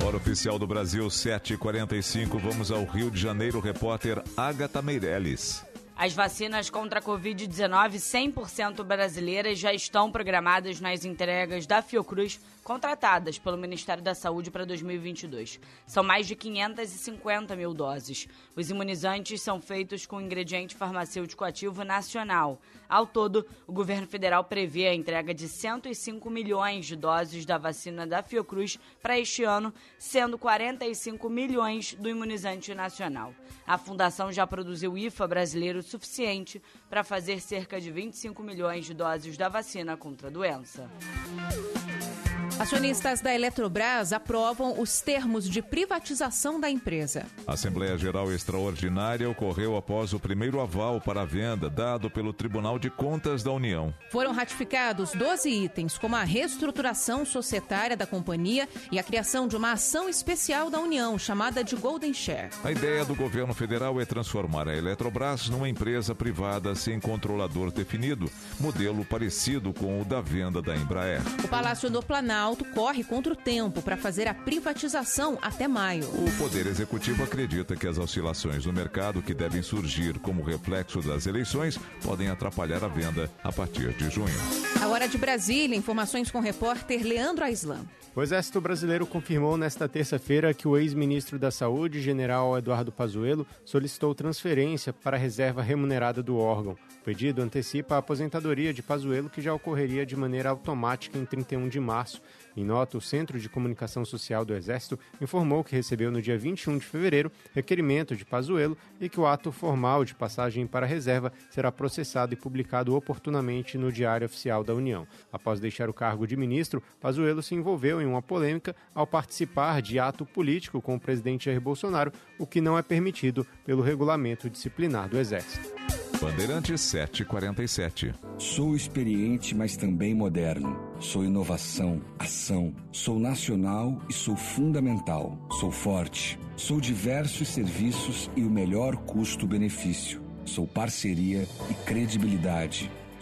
Hora oficial do Brasil, 7h45. Vamos ao Rio de Janeiro. Repórter Agatha Meirelles. As vacinas contra a Covid-19 100% brasileiras já estão programadas nas entregas da Fiocruz contratadas pelo Ministério da Saúde para 2022. São mais de 550 mil doses. Os imunizantes são feitos com ingrediente farmacêutico ativo nacional. Ao todo, o governo federal prevê a entrega de 105 milhões de doses da vacina da Fiocruz para este ano, sendo 45 milhões do imunizante nacional. A fundação já produziu IFA brasileiro suficiente para fazer cerca de 25 milhões de doses da vacina contra a doença. Acionistas da Eletrobras aprovam os termos de privatização da empresa. A Assembleia Geral Extraordinária ocorreu após o primeiro aval para a venda dado pelo Tribunal de Contas da União. Foram ratificados 12 itens, como a reestruturação societária da companhia e a criação de uma ação especial da União, chamada de Golden Share. A ideia do governo federal é transformar a Eletrobras numa empresa privada sem controlador definido, modelo parecido com o da venda da Embraer. O Palácio do Planalto corre contra o tempo para fazer a privatização até maio. O Poder Executivo acredita que as oscilações no mercado que devem surgir como reflexo das eleições podem atrapalhar a venda a partir de junho. Agora de Brasília, informações com o repórter Leandro Aislan. O Exército Brasileiro confirmou nesta terça-feira que o ex-ministro da Saúde, general Eduardo Pazuello, solicitou transferência para a reserva remunerada do órgão. O pedido antecipa a aposentadoria de Pazuello, que já ocorreria de maneira automática em 31 de março. Em nota, o Centro de Comunicação Social do Exército informou que recebeu no dia 21 de fevereiro requerimento de Pazuello e que o ato formal de passagem para a reserva será processado e publicado oportunamente no Diário Oficial da União. Após deixar o cargo de ministro, Pazuello se envolveu em uma polêmica ao participar de ato político com o presidente Jair Bolsonaro, o que não é permitido pelo regulamento disciplinar do Exército. Bandeirantes 747. Sou experiente, mas também moderno. Sou inovação, ação. Sou nacional e sou fundamental. Sou forte. Sou diversos serviços e o melhor custo-benefício. Sou parceria e credibilidade.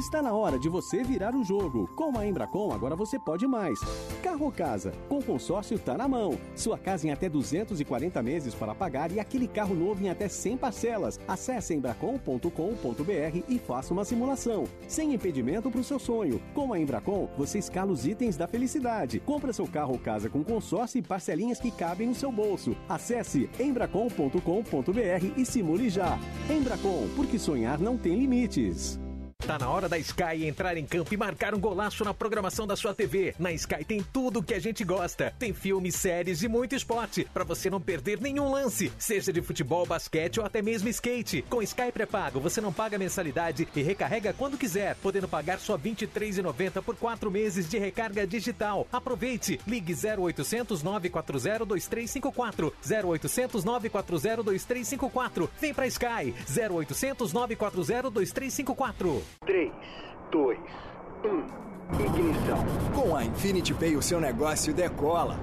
Está na hora de você virar o jogo. Com a Embracon, agora você pode mais. Carro ou casa? Com consórcio tá na mão. Sua casa em até 240 meses para pagar e aquele carro novo em até 100 parcelas. Acesse embracon.com.br e faça uma simulação. Sem impedimento para o seu sonho. Com a Embracon, você escala os itens da felicidade. Compra seu carro ou casa com consórcio e parcelinhas que cabem no seu bolso. Acesse embracon.com.br e simule já. Embracon, porque sonhar não tem limites. Tá na hora da Sky entrar em campo e marcar um golaço na programação da sua TV. Na Sky tem tudo que a gente gosta. Tem filmes, séries e muito esporte, para você não perder nenhum lance, seja de futebol, basquete ou até mesmo skate. Com Sky pré-pago, você não paga mensalidade e recarrega quando quiser, podendo pagar só R$ 23,90 por quatro meses de recarga digital. Aproveite! Ligue 0800 940 2354 0800 940 2354. Vem pra Sky 0800 940 2354. 3, 2, 1. Ignição. Com a Infinity Pay, o seu negócio decola.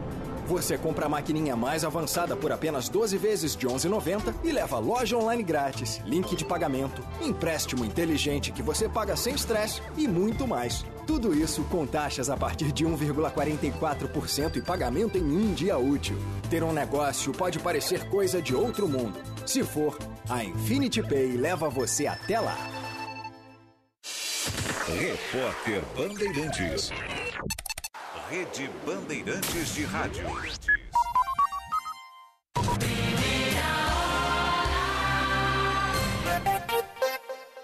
Você compra a maquininha mais avançada por apenas 12 vezes de 11,90 e leva loja online grátis, link de pagamento, empréstimo inteligente que você paga sem estresse e muito mais. Tudo isso com taxas a partir de 1,44% e pagamento em um dia útil. Ter um negócio pode parecer coisa de outro mundo. Se for, a Infinity Pay leva você até lá. Repórter Bandeirantes. Rede Bandeirantes de Rádio.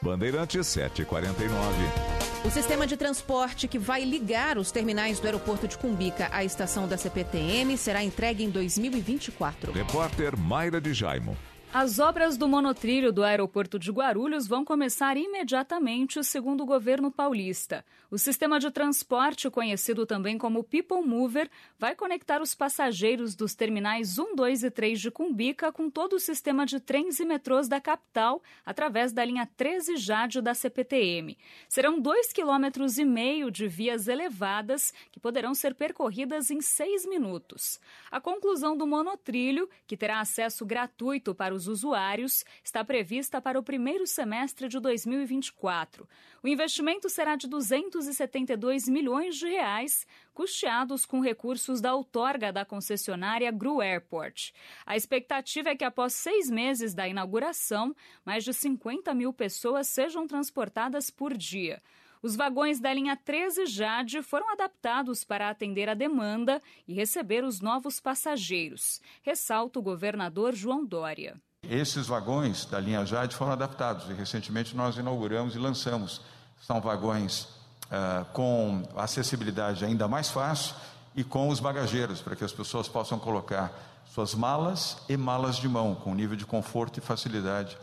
Bandeirantes 749. O sistema de transporte que vai ligar os terminais do aeroporto de Cumbica à estação da CPTM será entregue em 2024. Repórter Mayra de Jaimo. As obras do monotrilho do aeroporto de Guarulhos vão começar imediatamente, segundo o governo paulista. O sistema de transporte, conhecido também como People Mover, vai conectar os passageiros dos terminais 1, 2 e 3 de Cumbica com todo o sistema de trens e metrôs da capital, através da linha 13 Jade da CPTM. Serão 2,5 km de vias elevadas que poderão ser percorridas em seis minutos. A conclusão do monotrilho, que terá acesso gratuito para os usuários, está prevista para o primeiro semestre de 2024. O investimento será de 272 milhões de reais, custeados com recursos da outorga da concessionária Gru Airport. A expectativa é que após seis meses da inauguração, mais de 50 mil pessoas sejam transportadas por dia. Os vagões da linha 13 Jade foram adaptados para atender a demanda e receber os novos passageiros, ressalta o governador João Dória. Esses vagões da linha Jade foram adaptados e recentemente nós inauguramos e lançamos. São vagões uh, com acessibilidade ainda mais fácil e com os bagageiros, para que as pessoas possam colocar suas malas e malas de mão, com nível de conforto e facilidade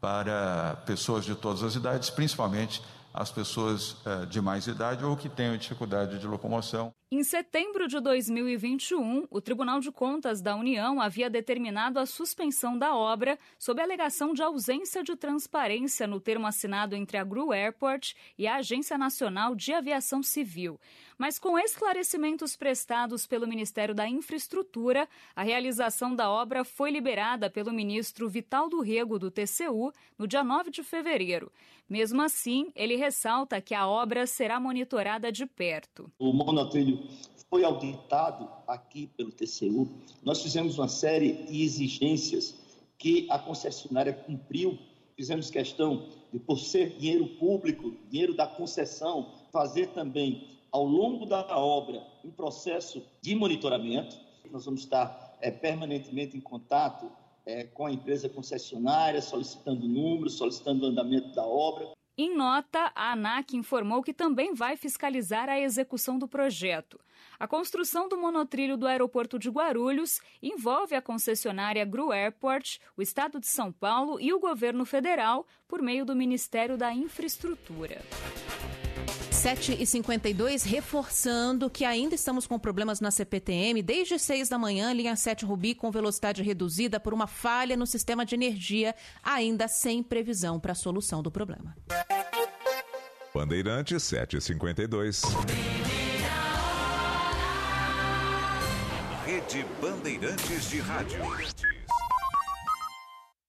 para pessoas de todas as idades, principalmente as pessoas uh, de mais idade ou que tenham dificuldade de locomoção. Em setembro de 2021, o Tribunal de Contas da União havia determinado a suspensão da obra sob alegação de ausência de transparência no termo assinado entre a Gru Airport e a Agência Nacional de Aviação Civil. Mas com esclarecimentos prestados pelo Ministério da Infraestrutura, a realização da obra foi liberada pelo ministro Vital do Rego do TCU no dia 9 de fevereiro. Mesmo assim, ele ressalta que a obra será monitorada de perto. O monotrilho foi auditado aqui pelo TCU. Nós fizemos uma série de exigências que a concessionária cumpriu. Fizemos questão de, por ser dinheiro público, dinheiro da concessão, fazer também, ao longo da obra, um processo de monitoramento. Nós vamos estar é, permanentemente em contato é, com a empresa concessionária, solicitando números, solicitando o andamento da obra. Em nota, a ANAC informou que também vai fiscalizar a execução do projeto. A construção do monotrilho do aeroporto de Guarulhos envolve a concessionária Gru Airport, o Estado de São Paulo e o governo federal por meio do Ministério da Infraestrutura. 7h52, reforçando que ainda estamos com problemas na CPTM. Desde 6 da manhã, linha 7 Rubi com velocidade reduzida por uma falha no sistema de energia, ainda sem previsão para a solução do problema. Bandeirantes 752. Rede Bandeirantes de Rádio.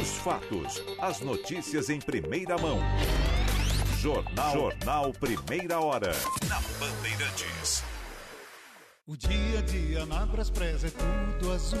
Os fatos, as notícias em primeira mão. Jornal, Jornal Primeira Hora. Na Bandeirantes. O dia a dia na Braspress é tudo azul.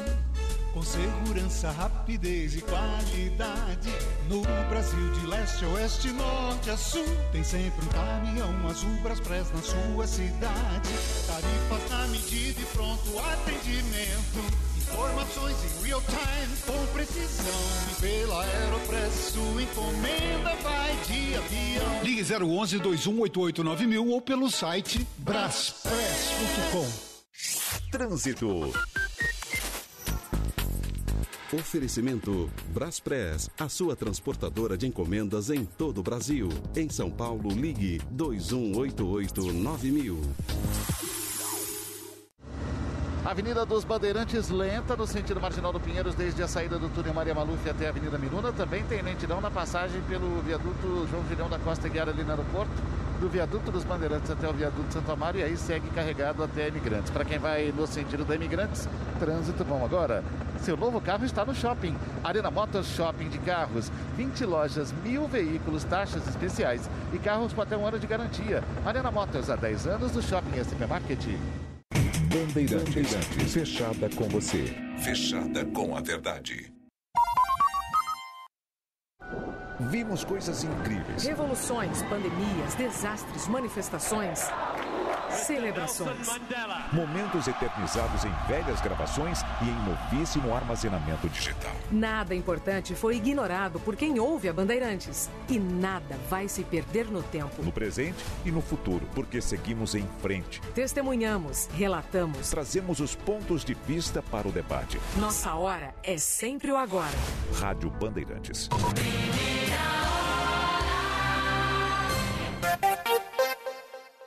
Com segurança, rapidez e qualidade. No Brasil, de leste a oeste, norte a sul. Tem sempre um caminhão azul Braspress na sua cidade. Tarifas na medida e pronto atendimento. Informações em real time, com precisão. E pela Aeropress, sua encomenda vai de avião. Ligue 011 2188 mil ou pelo site braspress.com. Trânsito. Oferecimento Braspress, a sua transportadora de encomendas em todo o Brasil. Em São Paulo, ligue 2188 9000. Avenida dos Bandeirantes lenta no sentido marginal do Pinheiros, desde a saída do túnel Maria Maluf até a Avenida Miruna. Também tem lentidão na passagem pelo viaduto João Julião da Costa Guiara ali no aeroporto, do viaduto dos Bandeirantes até o viaduto Santo Amaro e aí segue carregado até Imigrantes. Para quem vai no sentido da Imigrantes, trânsito bom agora. Seu novo carro está no shopping. Arena Motors Shopping de Carros. 20 lojas, mil veículos, taxas especiais e carros com até um ano de garantia. Arena Motors há 10 anos no Shopping SP Market. Bandeirantes. Fechada com você. Fechada com a verdade. Vimos coisas incríveis. Revoluções, pandemias, desastres, manifestações, celebrações. Momentos eternizados em velhas gravações e em novíssimo armazenamento digital. Nada importante foi ignorado por quem ouve a Bandeirantes. E nada vai se perder no tempo. No presente e no futuro, porque seguimos em frente. Testemunhamos, relatamos. Trazemos os pontos de vista para o debate. Nossa hora é sempre o agora. Rádio Bandeirantes.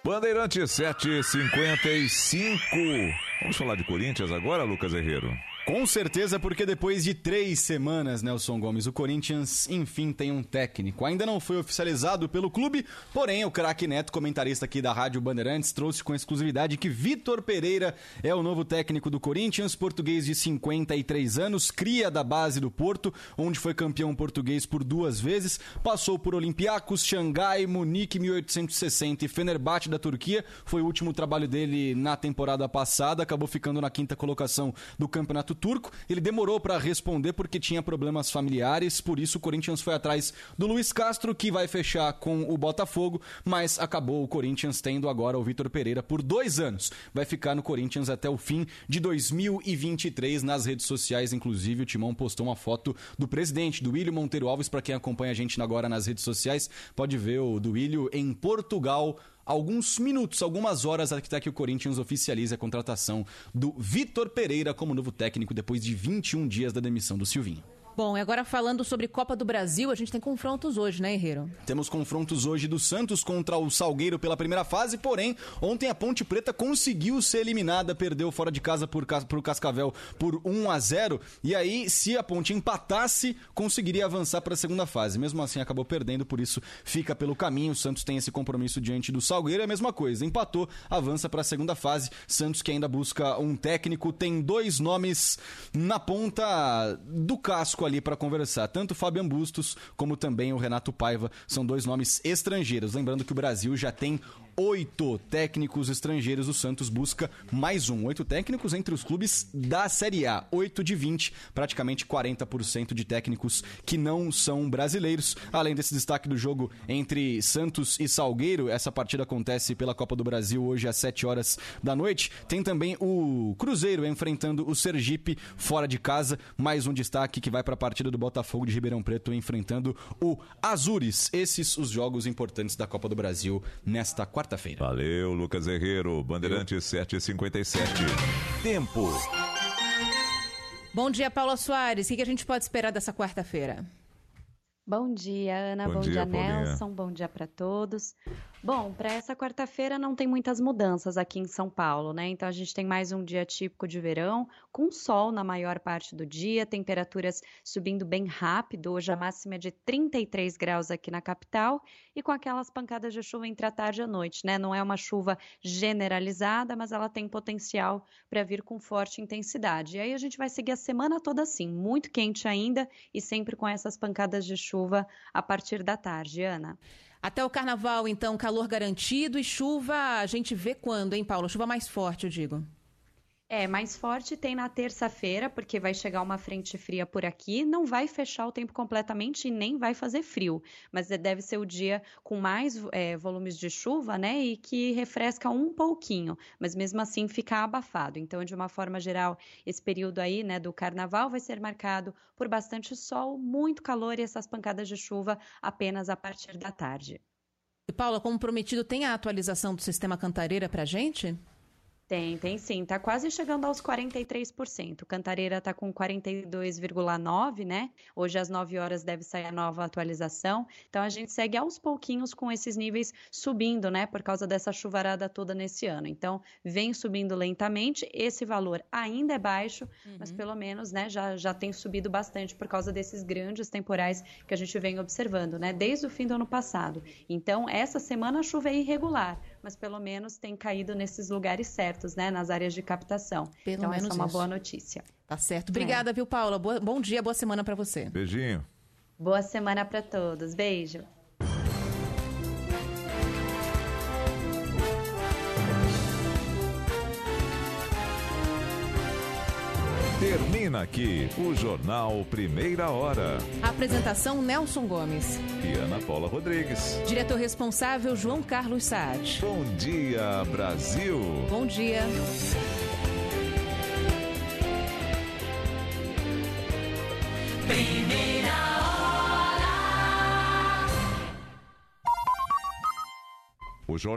Bandeirantes 755. Vamos falar de Corinthians agora, Lucas Herrero? Com certeza, porque depois de três semanas, Nelson Gomes, o Corinthians enfim tem um técnico. Ainda não foi oficializado pelo clube, porém o craque Neto, comentarista aqui da Rádio Bandeirantes, trouxe com exclusividade que Vitor Pereira é o novo técnico do Corinthians, português de 53 anos, cria da base do Porto, onde foi campeão português por duas vezes, passou por Olympiacos, Xangai, Munique 1860 e Fenerbahçe da Turquia. Foi o último trabalho dele na temporada passada, acabou ficando na quinta colocação do Campeonato turco. Ele demorou para responder porque tinha problemas familiares, por isso o Corinthians foi atrás do Luiz Castro, que vai fechar com o Botafogo, mas acabou o Corinthians tendo agora o Vitor Pereira por dois anos. Vai ficar no Corinthians até o fim de 2023 nas redes sociais, inclusive o Timão postou uma foto do presidente, do William Monteiro Alves, para quem acompanha a gente agora nas redes sociais, pode ver o Duílio em Portugal alguns minutos, algumas horas até que o Corinthians oficialize a contratação do Vitor Pereira como novo técnico depois de 21 dias da demissão do Silvinho. Bom, e agora falando sobre Copa do Brasil, a gente tem confrontos hoje, né, Herreiro? Temos confrontos hoje do Santos contra o Salgueiro pela primeira fase, porém, ontem a Ponte Preta conseguiu ser eliminada, perdeu fora de casa por, por Cascavel por 1 a 0 e aí, se a Ponte empatasse, conseguiria avançar para a segunda fase. Mesmo assim, acabou perdendo, por isso fica pelo caminho. O Santos tem esse compromisso diante do Salgueiro, é a mesma coisa. Empatou, avança para a segunda fase. Santos que ainda busca um técnico, tem dois nomes na ponta do casco ali para conversar. Tanto o Fabian Bustos como também o Renato Paiva são dois nomes estrangeiros. Lembrando que o Brasil já tem oito técnicos estrangeiros. O Santos busca mais um. Oito técnicos entre os clubes da Série A. Oito de 20, praticamente 40% de técnicos que não são brasileiros. Além desse destaque do jogo entre Santos e Salgueiro, essa partida acontece pela Copa do Brasil hoje às 7 horas da noite. Tem também o Cruzeiro enfrentando o Sergipe fora de casa. Mais um destaque que vai para a partida do Botafogo de Ribeirão Preto enfrentando o Azures. Esses os jogos importantes da Copa do Brasil nesta quarta quarta-feira. Valeu, Lucas Herrero. Bandeirantes 757. Tempo. Bom dia, Paula Soares. O que a gente pode esperar dessa quarta-feira? Bom dia, Ana. Bom, Bom dia, dia Nelson. Bom dia para todos. Bom, para essa quarta-feira não tem muitas mudanças aqui em São Paulo, né? Então a gente tem mais um dia típico de verão, com sol na maior parte do dia, temperaturas subindo bem rápido, hoje a máxima é de 33 graus aqui na capital e com aquelas pancadas de chuva entre a tarde e a noite, né? Não é uma chuva generalizada, mas ela tem potencial para vir com forte intensidade. E aí a gente vai seguir a semana toda assim, muito quente ainda e sempre com essas pancadas de chuva a partir da tarde, Ana. Até o carnaval, então, calor garantido e chuva, a gente vê quando, hein, Paulo? Chuva mais forte, eu digo. É, mais forte tem na terça-feira, porque vai chegar uma frente fria por aqui. Não vai fechar o tempo completamente e nem vai fazer frio, mas deve ser o dia com mais é, volumes de chuva, né? E que refresca um pouquinho, mas mesmo assim fica abafado. Então, de uma forma geral, esse período aí, né, do carnaval vai ser marcado por bastante sol, muito calor e essas pancadas de chuva apenas a partir da tarde. E Paula, como prometido, tem a atualização do sistema Cantareira para gente? Tem, tem sim. Tá quase chegando aos 43%. Cantareira tá com 42,9, né? Hoje às 9 horas deve sair a nova atualização. Então a gente segue aos pouquinhos com esses níveis subindo, né? Por causa dessa chuvarada toda nesse ano. Então vem subindo lentamente. Esse valor ainda é baixo, uhum. mas pelo menos, né, já, já tem subido bastante por causa desses grandes temporais que a gente vem observando, né? Desde o fim do ano passado. Então essa semana a chuva é irregular mas pelo menos tem caído nesses lugares certos, né? Nas áreas de captação. Pelo então, essa é uma isso. boa notícia. Tá certo. Obrigada, é. viu, Paula? Boa, bom dia, boa semana para você. Beijinho. Boa semana para todos. Beijo. Termina aqui o Jornal Primeira Hora. Apresentação Nelson Gomes. E Ana Paula Rodrigues. Diretor responsável João Carlos Saad. Bom dia, Brasil. Bom dia. Primeira Hora. O jornal